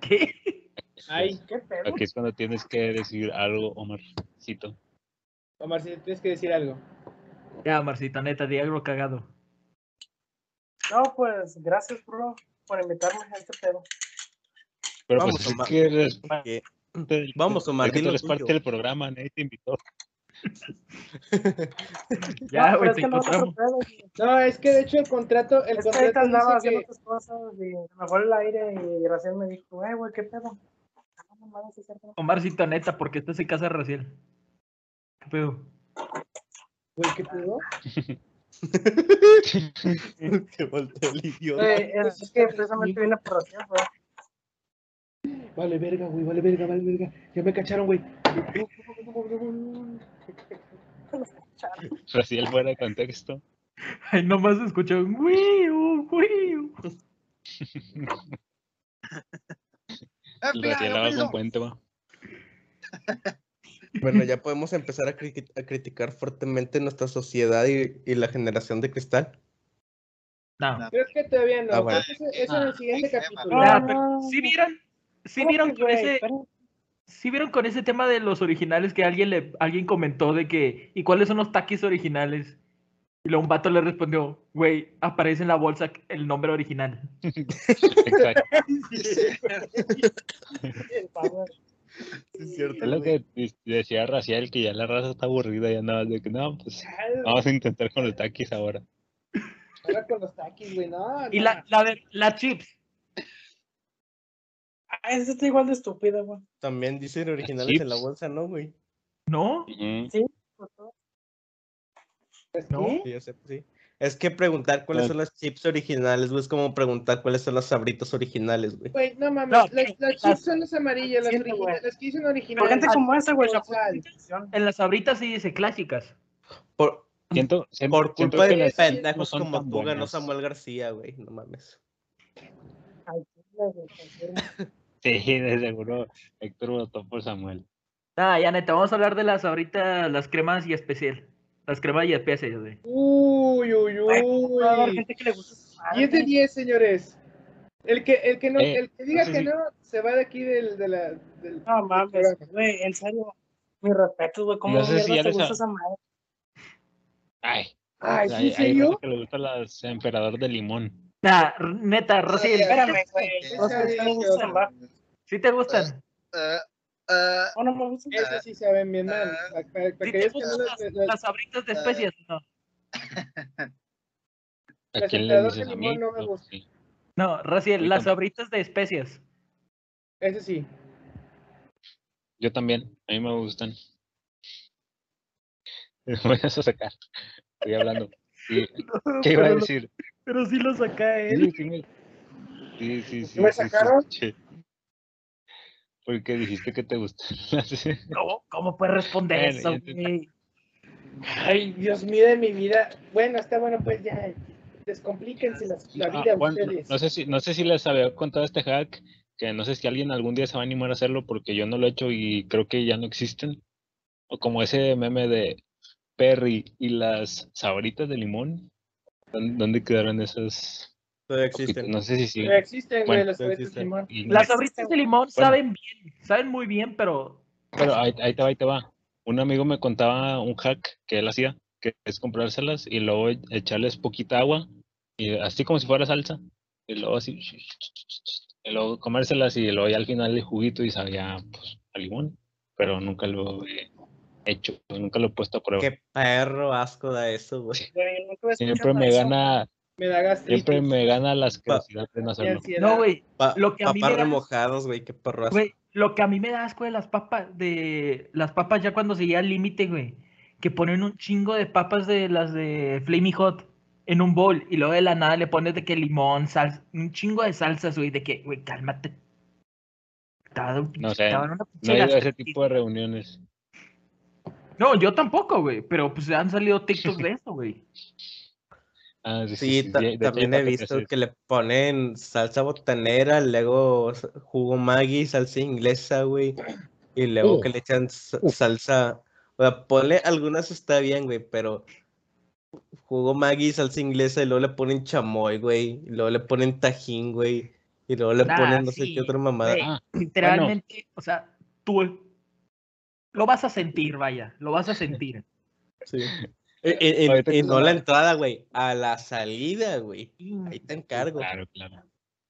¿Qué? Ay, ¿Qué pedo? Aquí es cuando tienes que decir algo, Omarcito. Omarcito, tienes que decir algo. Ya, Marcito, neta, di algo cagado. No, pues, gracias, bro, por invitarme a este pedo. Pero Vamos, pues es Omar. que eres del- Vamos, Omar, es que tú eres parte del programa, nadie te invitó. Ya, no, güey, te que no otro encontramos. No, es que de hecho el contrato, el Es que ahorita contrato andaba dice haciendo que, otras cosas y me fue el aire y recién me dijo, eh, güey, ¿qué pedo? Omarcito, neta, porque estás en casa de Raciel. ¿Qué pedo? güey, ¿qué pedo? que volteó el idiota. Güey, es, que precisamente vine por Rocío, güey. Vale, verga, güey, vale, verga, vale, verga. Ya me cacharon, güey. Pero si él fuera de contexto. Ay, nomás escucho un wiu, wiu. El Raciel haga con puente, va. Bueno, ya podemos empezar a, cri- a criticar fuertemente nuestra sociedad y, y la generación de cristal. No. Creo que todavía no. Ah, bueno. Eso, eso en el Ah, siguiente ay, capítulo. No, pero ¿sí vieron? ¿Sí ¿Cómo vieron que, ese. Sí vieron con ese tema de los originales que alguien le alguien comentó de que ¿y cuáles son los taquis originales? Y luego un vato le respondió, güey, aparece en la bolsa el nombre original. Exacto. Sí, es cierto. Es lo que de- decía Raciel, que ya la raza está aburrida y andaba de que no, pues vamos a intentar con los taquis ahora. Ahora con los taquis, güey, no. Y no. la, la de la chips. Ah, ese está igual de estúpido, güey. También dicen originales en la bolsa, ¿no, güey? ¿No? Ujú. No. Sí, yo sé, sí. Es que preguntar cuáles son las chips originales, güey, es como preguntar cuáles son las sabritas originales, güey. Güey, no mames, No, las, chips son las amarillas, las, Siento, originales, las que dicen originales. gente como esa, güey, la. En las abritas sí dice clásicas. Por, Siento, siento- por culpa de no pendejos son como tú ganó. Samuel García, güey, no mames. Ay, chile, güey, confirmo. Sí, de seguro Héctor votó por Samuel. Ah, ya neta, vamos a hablar de las ahorita, las cremas y especial. Las cremas y especias, güey. Uy, uy, Güey, ¿cómo va a haber uy. gente que le gusta esa madre, 10 de 10, señores. El que, el que, no, Eh, el que diga no sé que si- no, se va de aquí del, de la, del... No mames, güey, en serio. Mi respeto, güey. ¿Cómo No sé si ya te gusta esa madre? Ay, Ay, ¿sí, hay, en hay serio? raza que le gusta las emperador de limón. Nah, neta, Rociel, Espérame, güey. Sí, sí, gustan, va. ¿sí te gustan? Ah, ah, O no me gustan. Eso sí saben bien mal. Ah. Para, para- para ¿Sí te las, las, las- las abritas de especias? No. ¿A Las quién le a mí? no me No, gustan. sí. No, Raciel, mí las tampoco. abritas de especias. Ese sí. Yo también, a mí me gustan. Me voy a sacar. Estoy hablando. Sí, ¿Qué iba a decir? Pero sí lo saca él. sí, me... sí, sí, sí, me sí, sí, sacaron? escuché. Porque dijiste que te gustan. ¿Cómo, cómo puedes responder Bueno, eso, te-? Ay, Dios mío de mi vida. Bueno, está bueno, pues ya. Descomplíquense las- la Ah, vida bueno, ustedes. no sé si no sé si les había contado este hack que no sé si alguien algún día se va a animar a hacerlo porque yo no lo he hecho y creo que ya no existen o como ese meme de Perry y las sabritas de limón ¿Dónde, quedaron esas Todavía existen. no sé si siguen No existen, güey, Bueno, las abritas de existen. limón. Y- Las abritas de limón Bueno. saben bien, saben muy bien, pero pero ahí, ahí te va ahí te va un amigo me contaba un hack que él hacía que es comprárselas y luego e- echarles poquita agua y así como si fuera salsa y luego así y luego comérselas y luego ya al final el juguito y sabía pues a limón pero nunca lo he hecho nunca lo he puesto a prueba Qué perro asco da eso, güey. Siempre me eso. gana Me da gastritis. siempre me gana la asquerosidad de no hacerlo no, güey. Pa- Lo que a mí me papas da- remojados, güey, qué perro asco. Güey, lo que a mí me da asco de las papas, de las papas ya cuando se llega al límite, güey, que ponen un chingo de papas de las de Flaming Hot en un bowl y luego de la nada le pones de que limón, sal, un chingo de salsas, güey, de que, güey, cálmate. Estaba de un No pinche- sé, no he ido a ese tipo de reuniones No, yo tampoco, güey, pero pues han salido TikToks de eso, güey. Sí, ah, sí, sí, sí, hecho, también he visto que le ponen salsa botanera, luego jugo Maggi, salsa inglesa, güey. Y luego que le echan sa- salsa. O sea, ponle algunas está bien, güey, pero jugo Maggi, salsa inglesa, y luego le ponen chamoy, güey. Y luego le ponen tajín, güey. Y luego le Nah, ponen no sé sí, qué otra mamada. güey. Ah, Literalmente, o sea, tú lo vas a sentir, vaya, lo vas a sentir. Sí. Ahorita y que no la entrada, güey, a la salida, güey. Ahí te encargo. Claro, claro.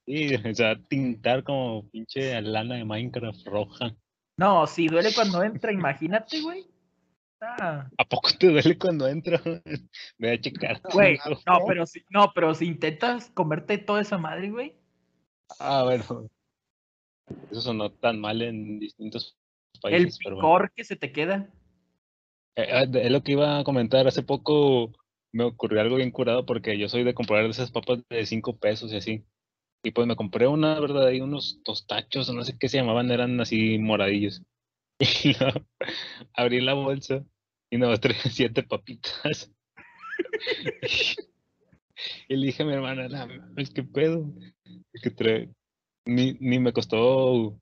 Sí, o sea, tintar como pinche lana de Minecraft roja. No, si duele cuando entra, imagínate, güey. Ah, ¿A poco te duele cuando entro? Voy a checar. Güey, no, pero si, no, pero si intentas comerte toda esa madre, güey. Ah, bueno. Eso sonó tan mal en distintos El países, bueno. picor que se te queda. Eh, eh, Es lo que iba a comentar. Hace poco me ocurrió algo bien curado porque yo soy de comprar esas papas de 5 pesos y así. Y pues me compré una, ¿verdad? Ahí unos tostachos, no sé qué se llamaban, eran así moradillos. Y abrí la bolsa y nos traía siete papitas. y le dije a mi hermana, "No mames, ¿qué pedo? Que trae... ni, ni me costó,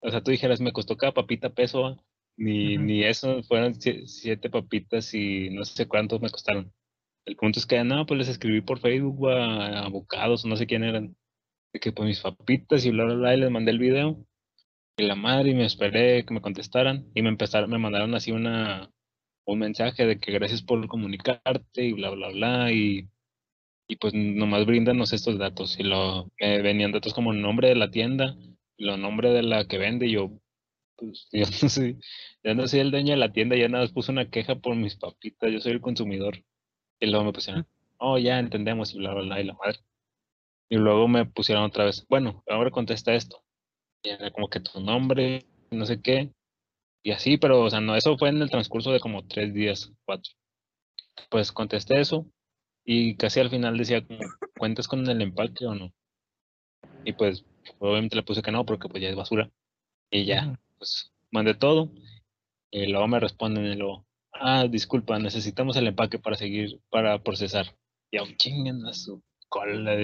o sea, tú dijeras, me costó cada papita peso, ni, Ujú. ni eso, fueron sie- siete papitas y no sé cuántos me costaron. El punto es que, no, pues les escribí por Facebook a abocados, no sé quién eran, de que pues mis papitas y bla, bla, bla, y les mandé el video. Y la madre, y me esperé que me contestaran, y me empezaron, me mandaron así una, un mensaje de que gracias por comunicarte y bla, bla, bla, y, y pues nomás bríndanos estos datos. Y lo, me venían datos como el nombre de la tienda, los nombres de la que vende, y yo, pues yo no soy, yo no soy el dueño de la tienda, ya nada más puse una queja por mis papitas, yo soy el consumidor. Y luego me pusieron, oh, ya entendemos, y bla, bla, bla, y la madre. Y luego me pusieron otra vez, bueno, ahora contesta esto. Y era como que tu nombre, no sé qué. Y así, pero, o sea, no, eso fue en el transcurso de como tres días, cuatro. Pues contesté eso y casi al final decía, ¿cuentas con el empaque o no? Y pues, obviamente le puse que no, porque pues ya es basura. Y ya, pues, mandé todo. Y luego me responden y luego, ah, disculpa, necesitamos el empaque para seguir, para procesar. Y aún chinguen a su cola.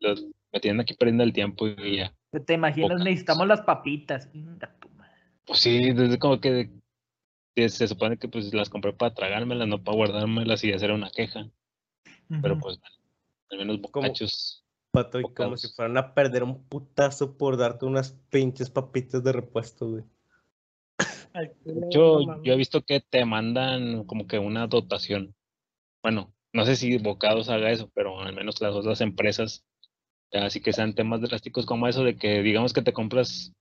Los, me tienen aquí perdiendo el tiempo y ya. ¿Te imaginas? Pocas. Necesitamos las papitas. Pues sí, desde como que se supone que pues las compré para tragármelas, no para guardármelas y hacer una queja. Pero Ujú. pues, al menos ¿Cómo? bocachos. Pato, y como si fueran a perder un putazo por darte unas pinches papitas de repuesto, güey. De hecho, yo he visto que te mandan como que una dotación. Bueno, no sé si Bocados haga eso, pero al menos las otras empresas, ya así que sean temas drásticos como eso de que digamos que te compras,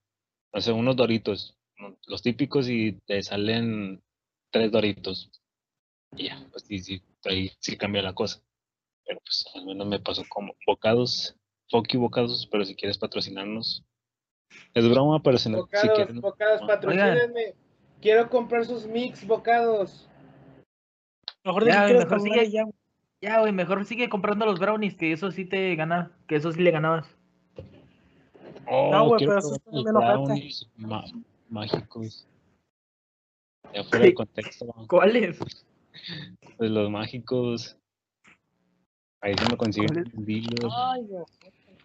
no sé, unos doritos, los típicos y te salen tres doritos. Y ya, pues sí, sí, ahí sí cambia la cosa. Pero pues al menos me pasó como Bocados, Foki Bocados, pero si quieres patrocinarnos. Es broma, pero si, no, si Bocados, quieren... bocados, patrocínenme. Quiero comprar sus mix bocados. Mejor Ya, de mejor sigue. ya, güey. Ya, güey, mejor sigue comprando los brownies, que eso sí te gana, que eso sí le ganabas. Oh, No, güey, pero eso los brownies ma- mágicos. Ya fuera de contexto, ¿Cuáles? pues los mágicos. Ahí se me consiguen vendidos. Ay.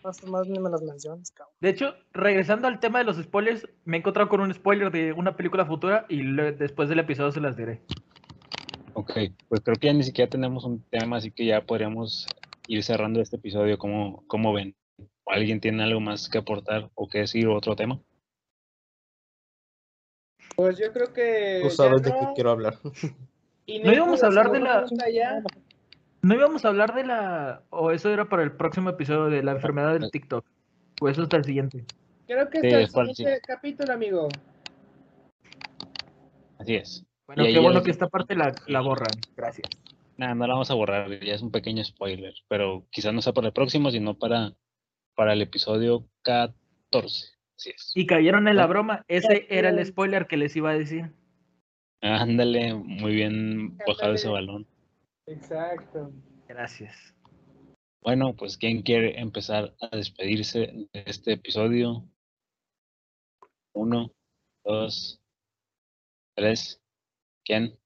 Más, más ni me las menciones, cabrón. De hecho, regresando al tema de los spoilers, me he encontrado con un spoiler de una película futura y le- después del episodio se las diré. Ok, pues creo que ya ni siquiera tenemos un tema, así que ya podríamos ir cerrando este episodio. ¿Cómo, cómo ven? ¿O ¿Alguien tiene algo más que aportar o que decir o otro tema? Pues yo creo que. Tú sabes de qué no. quiero hablar. Y No íbamos a hablar de la- ya. ¿No íbamos a hablar de la... o eso era para el próximo episodio de la enfermedad del TikTok? O eso hasta el siguiente. Creo que Sí, está el es para el siguiente capítulo, amigo. Así es. Bueno, Y qué bueno que esta parte la, la borran. Gracias. Nada, no la vamos a borrar, ya es un pequeño spoiler, pero quizás no sea para el próximo, sino para, para el episodio 14. Así es. Y cayeron en la Ah. broma. Ese era el spoiler que les iba a decir. Ándale, muy bien bajado ese balón. Exacto. Gracias. Bueno, pues ¿quién quiere empezar a despedirse de este episodio? Uno, dos, tres. ¿Quién?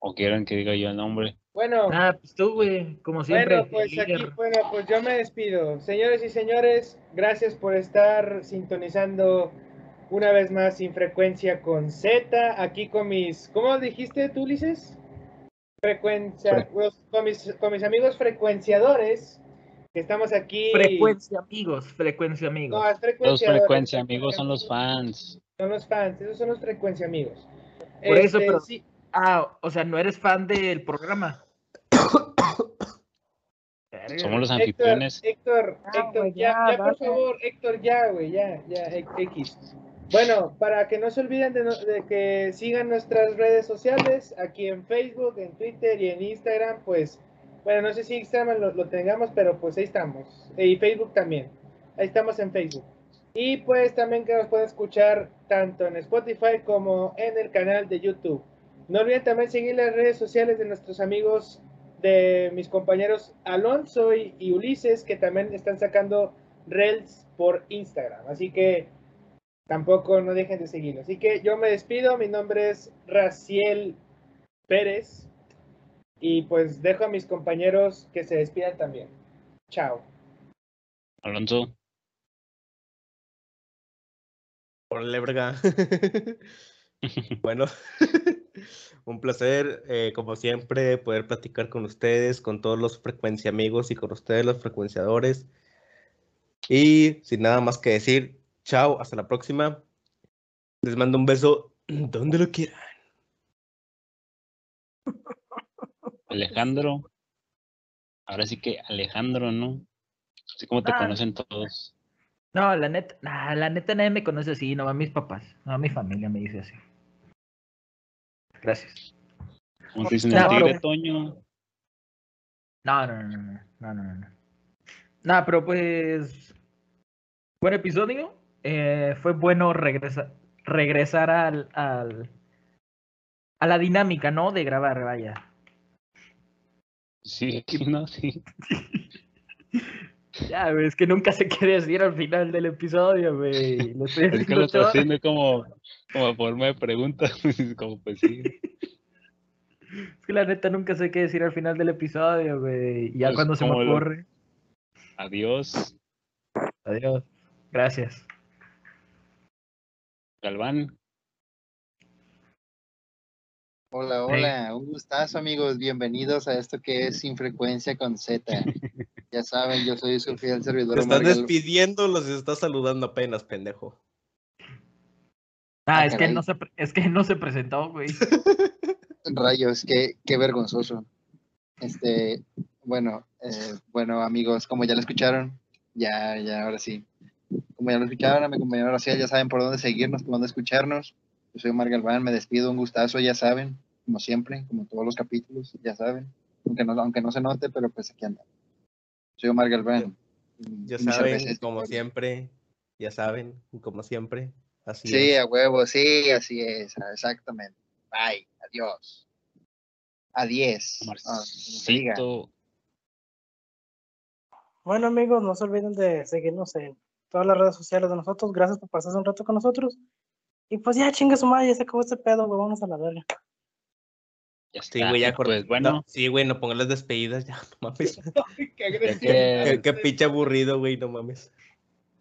¿O quieren que diga yo el nombre? Bueno, Ah, pues tú, güey, como siempre. bueno, pues aquí, bueno, pues yo me despido. Señores y señores, gracias por estar sintonizando una vez más sin frecuencia con Z, aquí con mis, ¿cómo dijiste tú, Ulises? Frecuencia, los- con, mis, con mis amigos frecuenciadores, que estamos aquí. Frecuencia amigos, frecuencia amigos. No, Los frecuencia amigos son los fans. Son los fans, esos son los frecuencia amigos. Por eso, Este, pero- sí, Ah, o sea, no eres fan del programa. Somos los anfitriones. Héctor, Ah, Héctor, ya, ya, ya, por favor, Héctor, ya, güey, ya, ya, X. Bueno, para que no se olviden de, que sigan nuestras redes sociales, aquí en Facebook, en Twitter y en Instagram, pues, bueno, no sé si Instagram lo, tengamos, pero pues ahí estamos. Y Facebook también. Ahí estamos en Facebook. Y pues también que nos pueden escuchar tanto en Spotify como en el canal de YouTube. No olviden también seguir las redes sociales de nuestros amigos, de mis compañeros Alonso y, y Ulises, que también están sacando reels por Instagram. Así que tampoco no dejen de seguirlo. Así que yo me despido. Mi nombre es Raciel Pérez. Y pues dejo a mis compañeros que se despidan también. Chao. Alonso, Por verga. bueno, un placer, eh, como siempre, poder platicar con ustedes, con todos los frecuencia amigos y con ustedes, los frecuenciadores. Y sin nada más que decir, chao, hasta la próxima. Les mando un beso donde lo quieran. Alejandro. Ahora sí que Alejandro, ¿no? Así como te Ah. conocen todos. No, la neta, nah, la neta nadie me conoce así, nomás mis papás, no mi familia me dice así. Gracias. ¿Cómo te dicen No, el tigre, pero- Toño? No, no, no, no, no, no, no, no. Nah, pero pues, buen episodio. Eh, fue bueno regresa- regresar al, al- a la dinámica, ¿no? De grabar, vaya. Sí, no, sí. Ya, es que nunca sé qué decir al final del episodio, güey. Lo estoy Es que lo está todo. haciendo como, como forma de pregunta. como pues sí. Es que la neta nunca sé qué decir al final del episodio, güey. Ya Pues, cuando se me lo- ocurre. Adiós, Adiós. Gracias. Galván. Hola, hola, un gustazo amigos, bienvenidos a esto que es Sin Frecuencia con Z. Ya saben, yo soy su fiel servidor. Te estás Omar Gal- despidiendo, los estás saludando apenas, pendejo. Ah, Ah, es que no se pre- es que no se presentó, güey. Rayos, qué, qué vergonzoso. Este, bueno, eh, bueno amigos, como ya lo escucharon, ya, ya, ahora sí. Como ya lo escucharon, a mi compañero Raciel, ya saben por dónde seguirnos, por dónde escucharnos. Yo soy Omar Galván, me despido, un gustazo, ya saben, como siempre, como todos los capítulos, ya saben. Aunque no, aunque no se note, pero pues aquí anda. Soy Omar Galván. Ya saben, cerveza como siempre, ya saben, como siempre. Así Sí, es. a huevo, sí, así es, exactamente. Bye, adiós. Diga. Marcito. Bueno, amigos, no se olviden de seguirnos en todas las redes sociales de nosotros. Gracias por pasarse un rato con nosotros. Y pues ya, chinga su madre, ya se acabó este pedo, güey. Vámonos a la verga. Ya Sí, está. güey, ya Y corté. Pues bueno, No, sí, güey, no pongas las despedidas, ya, no mames. Qué agresivo. Qué, qué pinche aburrido, güey, no mames.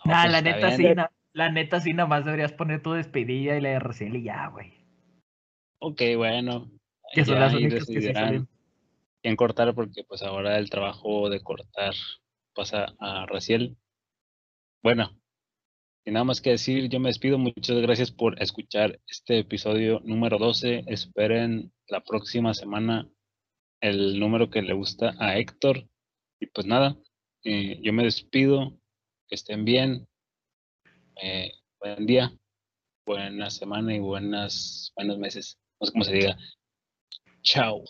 no, Nah, pues la neta bien. sí, na- la neta sí, nada más deberías poner tu despedida y la de Rociel y ya, güey. Ok, bueno. Que son las únicas que sí salen. quién cortar porque pues ahora el trabajo de cortar pasa a Raciel. Bueno, sin nada más que decir, yo me despido. Muchas gracias por escuchar este episodio número 12. Esperen la próxima semana el número que le gusta a Héctor. Y pues nada, eh, yo me despido. Que estén bien. Eh, buen día, buena semana y buenas, buenos meses. No sé cómo se diga. Chao.